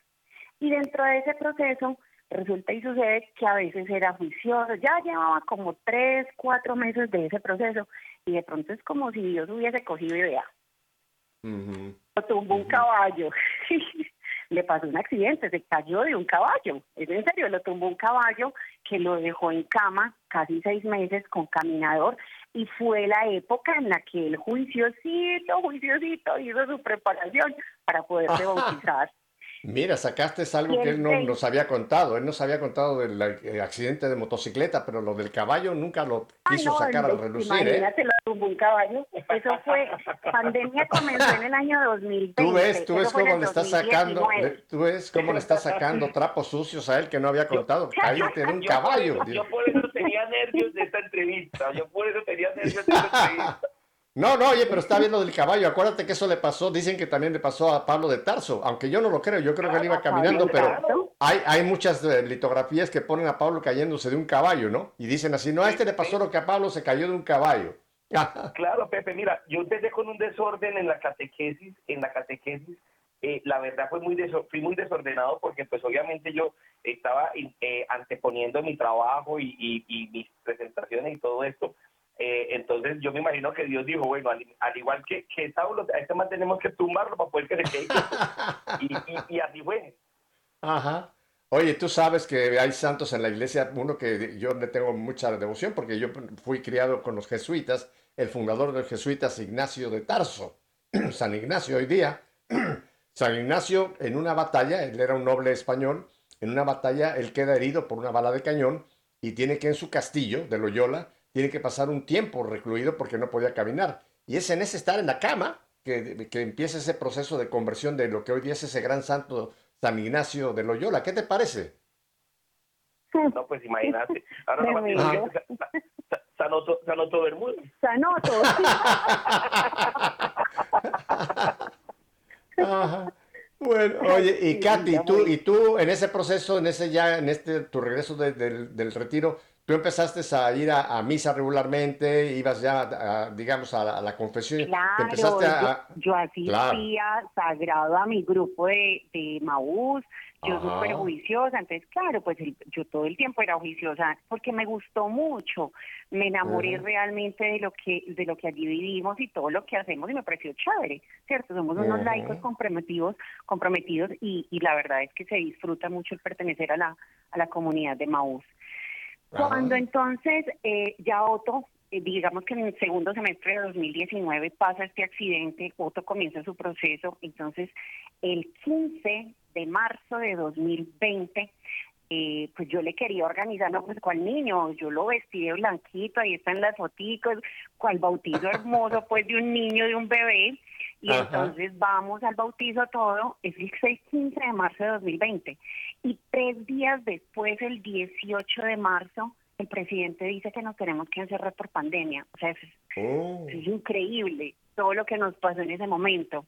Speaker 4: Y dentro de ese proceso resulta y sucede que a veces era juicioso, ya llevaba como tres, cuatro meses de ese proceso y de pronto es como si Dios hubiese cogido idea Lo tumbó un caballo. le pasó un accidente, se cayó de un caballo, es en serio, lo tumbó un caballo que lo dejó en cama casi seis meses con caminador y fue la época en la que el juiciosito, juiciosito hizo su preparación para poderse bautizar.
Speaker 2: Mira, sacaste algo que él no nos había contado. Él nos había contado del eh, accidente de motocicleta, pero lo del caballo nunca lo quiso sacar al relucir. ¿eh?
Speaker 4: Imagínate, lo tuvo un caballo. Eso fue, pandemia comenzó en el año 2020.
Speaker 2: Tú ves, tú ves cómo le está sacando, tú ves cómo le está sacando trapos sucios a él que no había contado. Cállate de un caballo.
Speaker 3: yo por eso tenía nervios de esta entrevista. Yo por eso tenía nervios de esta entrevista.
Speaker 2: No, no, oye, pero está bien lo del caballo. Acuérdate que eso le pasó, dicen que también le pasó a Pablo de Tarso, aunque yo no lo creo, yo creo que él iba caminando, pero hay, hay muchas eh, litografías que ponen a Pablo cayéndose de un caballo, ¿no? Y dicen así, no, a este le pasó lo que a Pablo se cayó de un caballo.
Speaker 3: Claro, Pepe, mira, yo empecé con un desorden en la catequesis, en la catequesis, eh, la verdad fue muy fui muy desordenado porque pues obviamente yo estaba eh, anteponiendo mi trabajo y, y mis presentaciones y todo esto eh, entonces yo me imagino que Dios dijo, bueno, al, igual que, que Saulo, a este man tenemos que tumbarlo para poder que se quede. y, y, así fue.
Speaker 2: Ajá. Oye, tú sabes que hay santos en la iglesia, uno que yo le tengo mucha devoción porque yo fui criado con los jesuitas, el fundador de los jesuitas, Ignacio de Tarso, San Ignacio hoy día. San Ignacio en una batalla, él era un noble español, en una batalla él queda herido por una bala de cañón y tiene que en su castillo de Loyola tiene que pasar un tiempo recluido porque no podía caminar. Y es en ese estar en la cama que, que empieza ese proceso de conversión de lo que hoy día es ese gran santo San Ignacio de Loyola. ¿Qué te parece?
Speaker 3: No, pues imagínate. Ahora no más Sanoto, Sanoto Bermúdez.
Speaker 4: Sanoto.
Speaker 2: Bueno, oye, y Katy, tú, y tú en ese proceso, en ese ya, en este tu regreso del retiro, tú empezaste a ir a, misa regularmente, ibas ya, digamos, a la, confesión.
Speaker 4: Claro, yo, asistía sagrado a mi grupo de, de Maús, yo súper juiciosa, entonces claro, pues yo todo el tiempo era juiciosa porque me gustó mucho, me enamoré realmente de lo que de lo que allí vivimos y todo lo que hacemos y me pareció chévere, ¿cierto? Somos unos laicos comprometidos, comprometidos y, y la verdad es que se disfruta mucho el pertenecer a la, a la comunidad de Maús. Cuando entonces eh, ya Otto, eh, digamos que en el segundo semestre de 2019 pasa este accidente, Otto comienza su proceso, entonces el 15 de marzo de 2020 eh, pues yo le quería organizar, no, pues cuál niño, yo lo vestí de blanquito, ahí están las foticos, cual bautizo hermoso, pues de un niño, de un bebé, y entonces vamos al bautizo todo, es el 6-15 de marzo de 2020, y tres días después, el 18 de marzo, el presidente dice que nos tenemos que encerrar por pandemia, o sea, es, oh. es increíble todo lo que nos pasó en ese momento.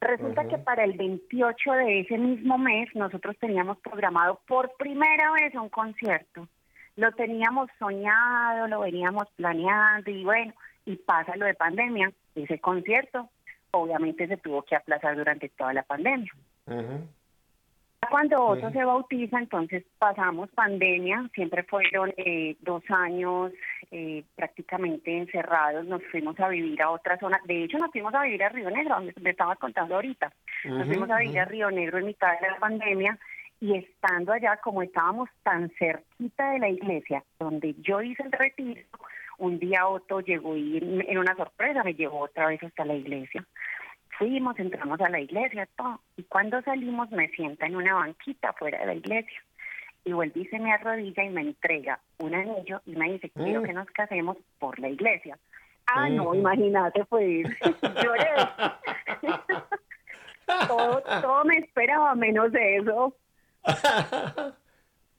Speaker 4: Resulta que para el 28 de ese mismo mes nosotros teníamos programado por primera vez un concierto. Lo teníamos soñado, lo veníamos planeando y bueno, y pasa lo de pandemia. Ese concierto obviamente se tuvo que aplazar durante toda la pandemia. Cuando Otto se bautiza, entonces pasamos pandemia, siempre fueron eh, dos años eh, prácticamente encerrados, nos fuimos a vivir a otra zona, de hecho nos fuimos a vivir a Río Negro, donde te estaba contando ahorita, nos fuimos a vivir a Río Negro en mitad de la pandemia y estando allá, como estábamos tan cerquita de la iglesia, donde yo hice el retiro, un día Otto llegó y en una sorpresa me llevó otra vez hasta la iglesia fuimos, entramos a la iglesia, todo. Y cuando salimos me sienta en una banquita fuera de la iglesia. Y vuelve y se me arrodilla y me entrega un anillo y me dice, quiero mm. que nos casemos por la iglesia. Ah, no, imagínate, pues lloré. todo, todo me esperaba menos de eso.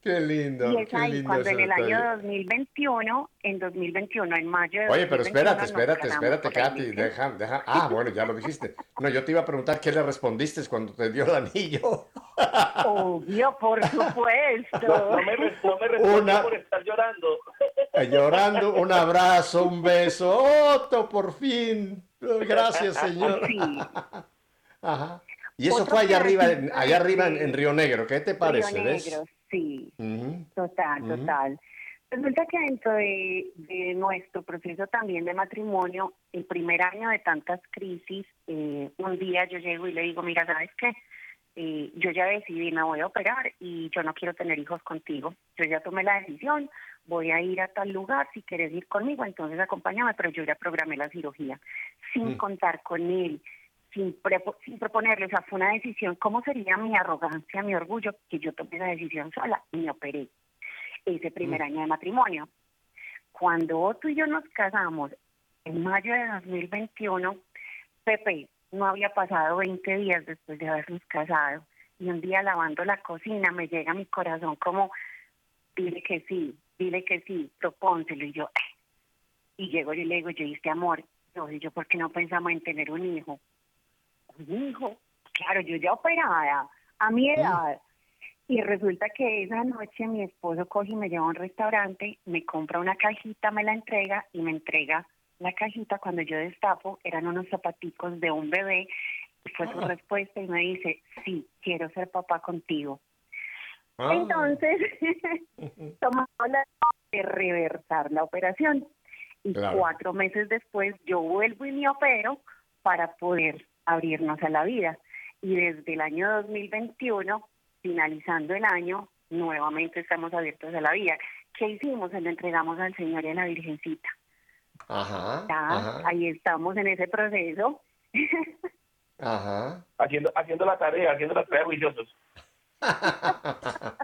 Speaker 2: Qué lindo.
Speaker 4: Y es ahí cuando en el año 2021, en 2021, en mayo de
Speaker 2: Oye, pero espérate, espérate, espérate, Katy, deja, deja. Ah, bueno, ya lo dijiste. No, yo te iba a preguntar qué le respondiste cuando te dio el anillo.
Speaker 4: Obvio, por supuesto.
Speaker 3: No, me, no por estar llorando.
Speaker 2: Llorando, un abrazo, un beso. Otto, por fin. Gracias, señor. Sí. Ajá. Y eso fue allá arriba, allá arriba en, Río Negro. ¿Qué te parece?
Speaker 4: Río Negro, sí. Total, total. Resulta que dentro de, nuestro proceso también de matrimonio, el primer año de tantas crisis, eh, un día yo llego y le digo, mira, ¿sabes qué? eh, yo ya decidí, me voy a operar y yo no quiero tener hijos contigo. Yo ya tomé la decisión, voy a ir a tal lugar, si quieres ir conmigo, entonces acompáñame, pero yo ya programé la cirugía, sin
Speaker 2: Mm.
Speaker 4: contar con él, sin, prepo- sin proponerle, o sea, fue una decisión, ¿cómo sería mi arrogancia, mi orgullo, que yo tomé la decisión sola y me operé ese primer
Speaker 2: Mm.
Speaker 4: año de matrimonio? Cuando Otto y yo nos casamos en mayo de 2021, Pepe, no había pasado 20 días después de habernos casado y un día lavando la cocina me llega a mi corazón como, dile que sí, dile que sí, propónselo y yo, "Eh". y llego y le digo, yo diste amor, yo, y yo, ¿por qué no pensamos en tener un hijo? Hijo, claro, yo ya operada, a mi edad. Y resulta que esa noche mi esposo coge y me lleva a un restaurante, me compra una cajita, me la entrega y me entrega la cajita. Cuando yo destapo, eran unos zapaticos de un bebé. Y fue su
Speaker 2: Ah.
Speaker 4: respuesta y me dice, sí, quiero ser papá contigo.
Speaker 2: Ah.
Speaker 4: Entonces, tomamos la de reversar la operación. Y
Speaker 2: Claro.
Speaker 4: cuatro meses después yo vuelvo y me opero para poder abrirnos a la vida. Y desde el año 2021, finalizando el año, nuevamente estamos abiertos a la vida. ¿Qué hicimos? Se lo entregamos al Señor y a la Virgencita.
Speaker 2: Ajá,
Speaker 4: Ya,
Speaker 2: ajá,
Speaker 4: ahí estamos en ese proceso.
Speaker 2: ajá.
Speaker 3: Haciendo, haciendo la tarea, haciendo la tarea juiciosos.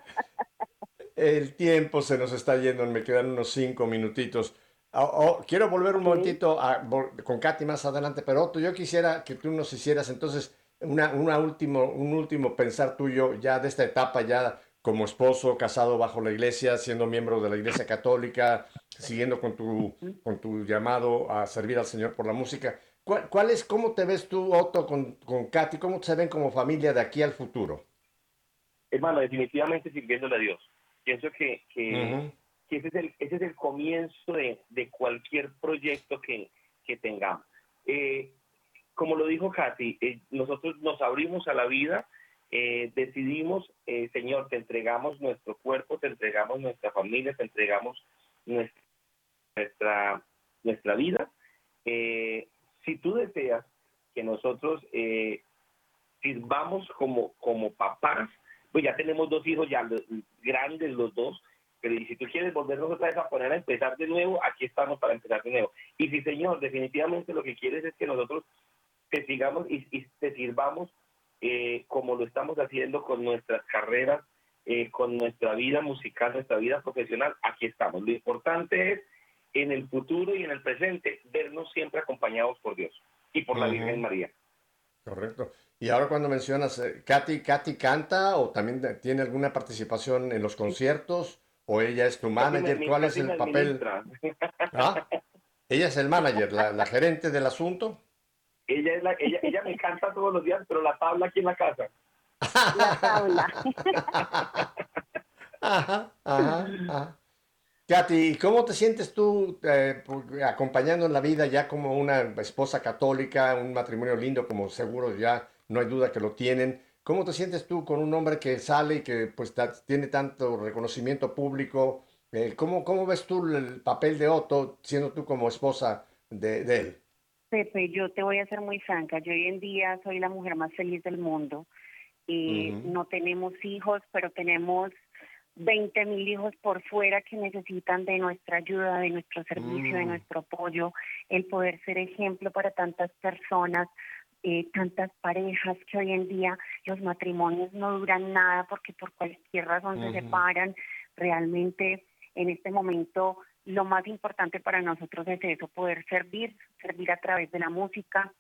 Speaker 2: El tiempo se nos está yendo, me quedan unos cinco minutitos. Oh, oh, quiero volver un
Speaker 4: Sí.
Speaker 2: momentito a- con Katy más adelante, pero Otto, yo quisiera que tú nos hicieras entonces una, una último, un último pensar tuyo ya de esta etapa, ya como esposo, casado bajo la iglesia, siendo miembro de la iglesia católica, siguiendo con tu, con tu llamado a servir al Señor por la música. ¿Cuál, cuál es, cómo te ves tú, Otto, con, con Katy? ¿Cómo se ven como familia de aquí al futuro?
Speaker 3: Hermano, definitivamente sirviéndole a Dios. Pienso que, que,
Speaker 2: Ujú.
Speaker 3: Ese, es el, ese es el comienzo de, de cualquier proyecto que, que tengamos. Eh, como lo dijo Katy, eh, nosotros nos abrimos a la vida, eh, decidimos, Señor, te entregamos nuestro cuerpo, te entregamos nuestra familia, te entregamos nuestra, nuestra, vida. Si tú deseas que nosotros sirvamos como, como papás, pues ya tenemos dos hijos ya grandes los dos, pero y si tú quieres volvernos otra vez a poner a empezar de nuevo, aquí estamos para empezar de nuevo. Y si Señor, definitivamente lo que quieres es que nosotros te sigamos y, y te sirvamos eh, como lo estamos haciendo con nuestras carreras, eh, con nuestra vida musical, nuestra vida profesional, aquí estamos. Lo importante es en el futuro y en el presente vernos siempre acompañados por Dios y por la
Speaker 2: Ujú.
Speaker 3: Virgen María.
Speaker 2: Correcto. Y ahora cuando mencionas, eh, Katy, ¿Katy canta o también tiene alguna participación en los conciertos? ¿O ella es tu manager? ¿Cuál es el papel? ¿Ah? Ella es el manager, la, la gerente del asunto.
Speaker 3: Ella, es la, ella, ella me canta todos los días, pero la tabla aquí en la casa.
Speaker 4: La tabla.
Speaker 2: Ajá, ajá, ajá. Katy, ¿y ¿cómo te sientes tú eh, acompañando en la vida ya como una esposa católica, un matrimonio lindo, como seguro ya no hay duda que lo tienen? ¿Cómo te sientes tú con un hombre que sale y que pues tiene tanto reconocimiento público? Eh, ¿cómo, cómo ves tú el papel de Otto siendo tú como esposa de, de él?
Speaker 4: Pepe, yo te voy a ser muy franca. Yo hoy en día soy la mujer más feliz del mundo. Y
Speaker 2: Ujú.
Speaker 4: No tenemos hijos, pero tenemos 20 mil hijos por fuera que necesitan de nuestra ayuda, de nuestro servicio, de
Speaker 2: Mm.
Speaker 4: nuestro apoyo, el poder ser ejemplo para tantas personas, eh, tantas parejas que hoy en día los matrimonios no duran nada porque por cualquier razón se separan. Realmente en este momento lo más importante para nosotros es eso, poder servir, servir a través de la música,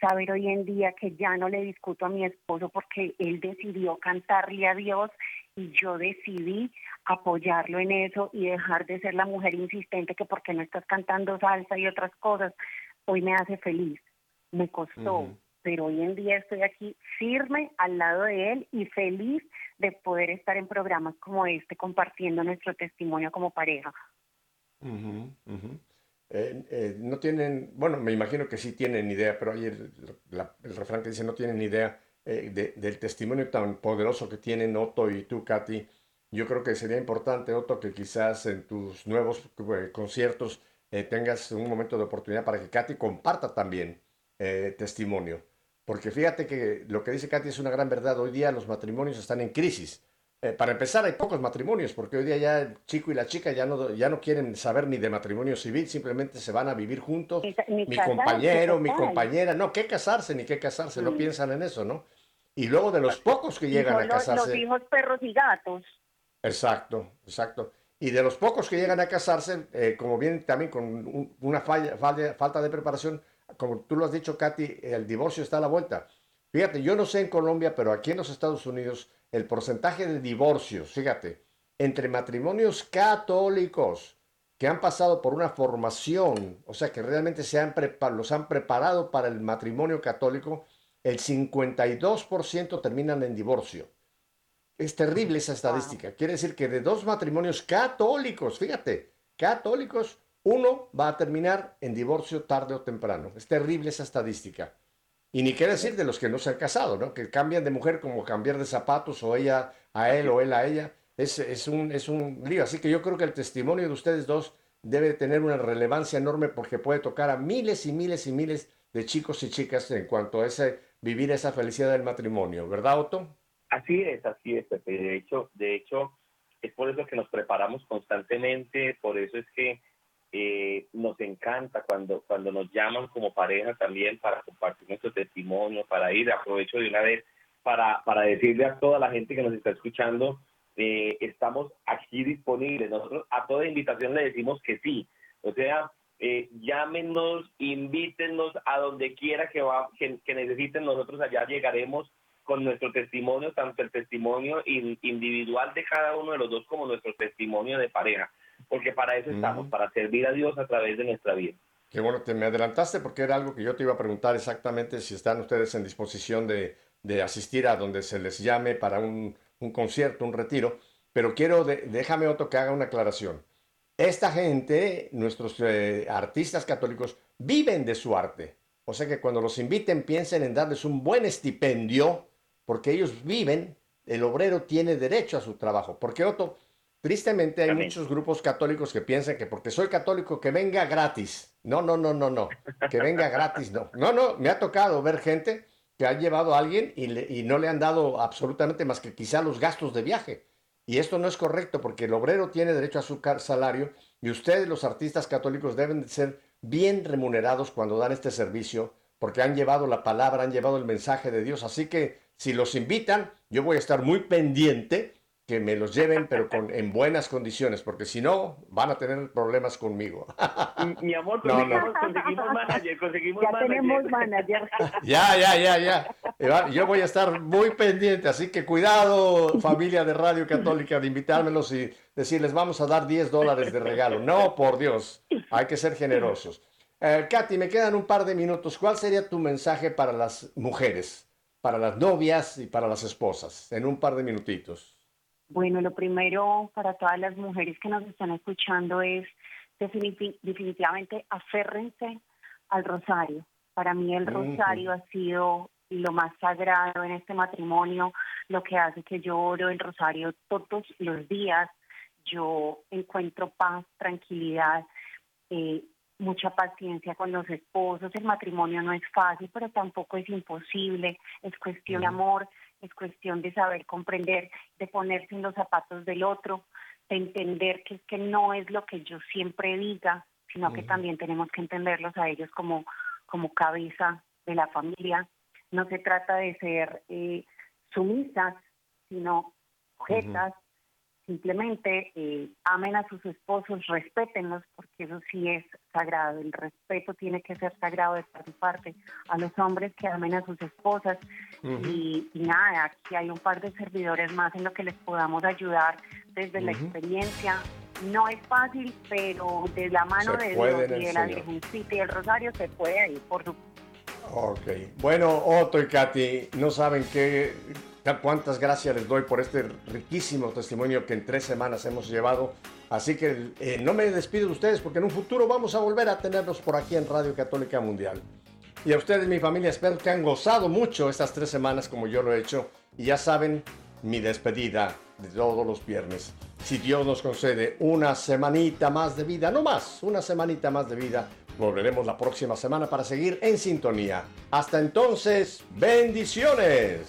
Speaker 4: saber hoy en día que ya no le discuto a mi esposo porque él decidió cantarle a Dios y yo decidí apoyarlo en eso y dejar de ser la mujer insistente que porque no estás cantando salsa y otras cosas, hoy me hace feliz. Me costó. Pero hoy en día estoy aquí firme al lado de él y feliz de poder estar en programas como este compartiendo nuestro testimonio como pareja.
Speaker 2: Ujú. Eh, eh, no tienen, bueno, me imagino que sí tienen idea, pero hay el, refrán que dice no tienen idea eh, de- del testimonio tan poderoso que tienen Otto y tú, Katy. Yo creo que sería importante, Otto, que quizás en tus nuevos conciertos tengas un momento de oportunidad para que Katy comparta también eh, testimonio. porque fíjate que lo que dice Katy es una gran verdad. Hoy día los matrimonios están en crisis. Eh, para empezar, hay pocos matrimonios, porque hoy día ya el chico y la chica ya no, ya no quieren saber ni de matrimonio civil, simplemente se van a vivir juntos. mi compañero, mi compañera, no, ¿qué casarse? Ni qué casarse, no mm. piensan en eso, ¿no? Y luego de los pocos que llegan a casarse.
Speaker 4: Los hijos, perros y gatos.
Speaker 2: Exacto, exacto. Y de los pocos que llegan a casarse, eh, como vienen también con una falla, falta de preparación, como tú lo has dicho, Katy, el divorcio está a la vuelta. Fíjate, yo no sé en Colombia, pero aquí en los Estados Unidos, el porcentaje de divorcios, fíjate, entre matrimonios católicos que han pasado por una formación, o sea, que realmente se han los han preparado para el matrimonio católico, el 52% terminan en divorcio. Es terrible esa estadística. Quiere decir que de dos matrimonios católicos, fíjate, católicos, uno va a terminar en divorcio tarde o temprano. Es terrible esa estadística. Y ni qué decir de los que no se han casado, ¿no? Que cambian de mujer como cambiar de zapatos o ella a él o él a ella. Es, un, es un lío. Así que yo creo que el testimonio de ustedes dos debe tener una relevancia enorme porque puede tocar a miles y miles y miles de chicos y chicas en cuanto a ese, vivir esa felicidad del matrimonio. ¿Verdad, Otto?
Speaker 3: Así es, así es, De hecho, de hecho, es por eso que nos preparamos constantemente, por eso es que eh, nos encanta cuando, cuando nos llaman como pareja también para compartir nuestro testimonio, para ir, aprovecho de una vez para, para decirle a toda la gente que nos está escuchando, eh, estamos aquí disponibles. Nosotros a toda invitación le decimos que sí. O sea, eh, llámenos, invítenos a donde quiera que, va, que, necesiten. Nosotros allá llegaremos con nuestro testimonio, tanto el testimonio individual de cada uno de los dos como nuestro testimonio de pareja porque para eso estamos, para servir a Dios a través de nuestra vida.
Speaker 2: Qué bueno, te me adelantaste porque era algo que yo te iba a preguntar exactamente si están ustedes en disposición de, de asistir a donde se les llame para un, un concierto, un retiro, pero quiero, déjame Otto que haga una aclaración. Esta gente, nuestros eh, artistas católicos, viven de su arte. O sea que cuando los inviten piensen en darles un buen estipendio, porque ellos viven, el obrero tiene derecho a su trabajo. Porque Otto, Tristemente hay muchos grupos católicos que piensan que porque soy católico que venga gratis. No, no, no, no, no. Que venga gratis, no. No, no, me ha tocado ver gente que ha llevado a alguien y, no le han dado absolutamente más que quizá los gastos de viaje. Y esto no es correcto porque el obrero tiene derecho a su salario y ustedes, los artistas católicos, deben ser bien remunerados cuando dan este servicio porque han llevado la palabra, han llevado el mensaje de Dios. Así que si los invitan, yo voy a estar muy pendiente que me los lleven, pero con, en buenas condiciones, porque si no, van a tener problemas conmigo.
Speaker 3: Mi amor, conseguimos, manager, conseguimos
Speaker 4: ya tenemos manager.
Speaker 2: Ya, ya, ya, ya. Yo voy a estar muy pendiente, así que cuidado, familia de Radio Católica, de invitármelos y decirles, vamos a dar 10 dólares de regalo. No, por Dios, hay que ser generosos. Eh, Katy, me quedan un par de minutos. ¿Cuál sería tu mensaje para las mujeres, para las novias y para las esposas? En un par de minutitos.
Speaker 4: Bueno, lo primero para todas las mujeres que nos están escuchando es definitivamente aférrense al rosario. Para mí el rosario ha sido lo más sagrado en este matrimonio, lo que hace que yo oro el rosario todos los días, yo encuentro paz, tranquilidad, eh, mucha paciencia con los esposos. El matrimonio no es fácil, pero tampoco es imposible, es cuestión de amor es cuestión de saber comprender, de ponerse en los zapatos del otro, de entender que es que no es lo que yo siempre diga, sino que también tenemos que entenderlos a ellos como, como cabeza de la familia. No se trata de ser eh, sumisas, sino objetas, simplemente eh, amen a sus esposos, respétenlos, porque eso sí es sagrado. El respeto tiene que ser sagrado de parte y parte. A los hombres que amen a sus esposas. y, nada, aquí hay un par de servidores más en lo que les podamos ayudar desde la experiencia. No es fácil, pero de la mano de Dios y de la Virgencita y el Rosario se puede ir, por su
Speaker 2: Ok. Bueno, Otto y Katy, no saben qué cuántas gracias les doy por este riquísimo testimonio que en tres semanas hemos llevado. Así que eh, no me despido de ustedes porque en un futuro vamos a volver a tenerlos por aquí en Radio Católica Mundial. Y a ustedes, mi familia, espero que han gozado mucho estas tres semanas como yo lo he hecho. Y ya saben, mi despedida de todos los viernes. Si Dios nos concede una semanita más de vida, no más, una semanita más de vida, Volveremos la próxima semana para seguir en sintonía. Hasta entonces, bendiciones.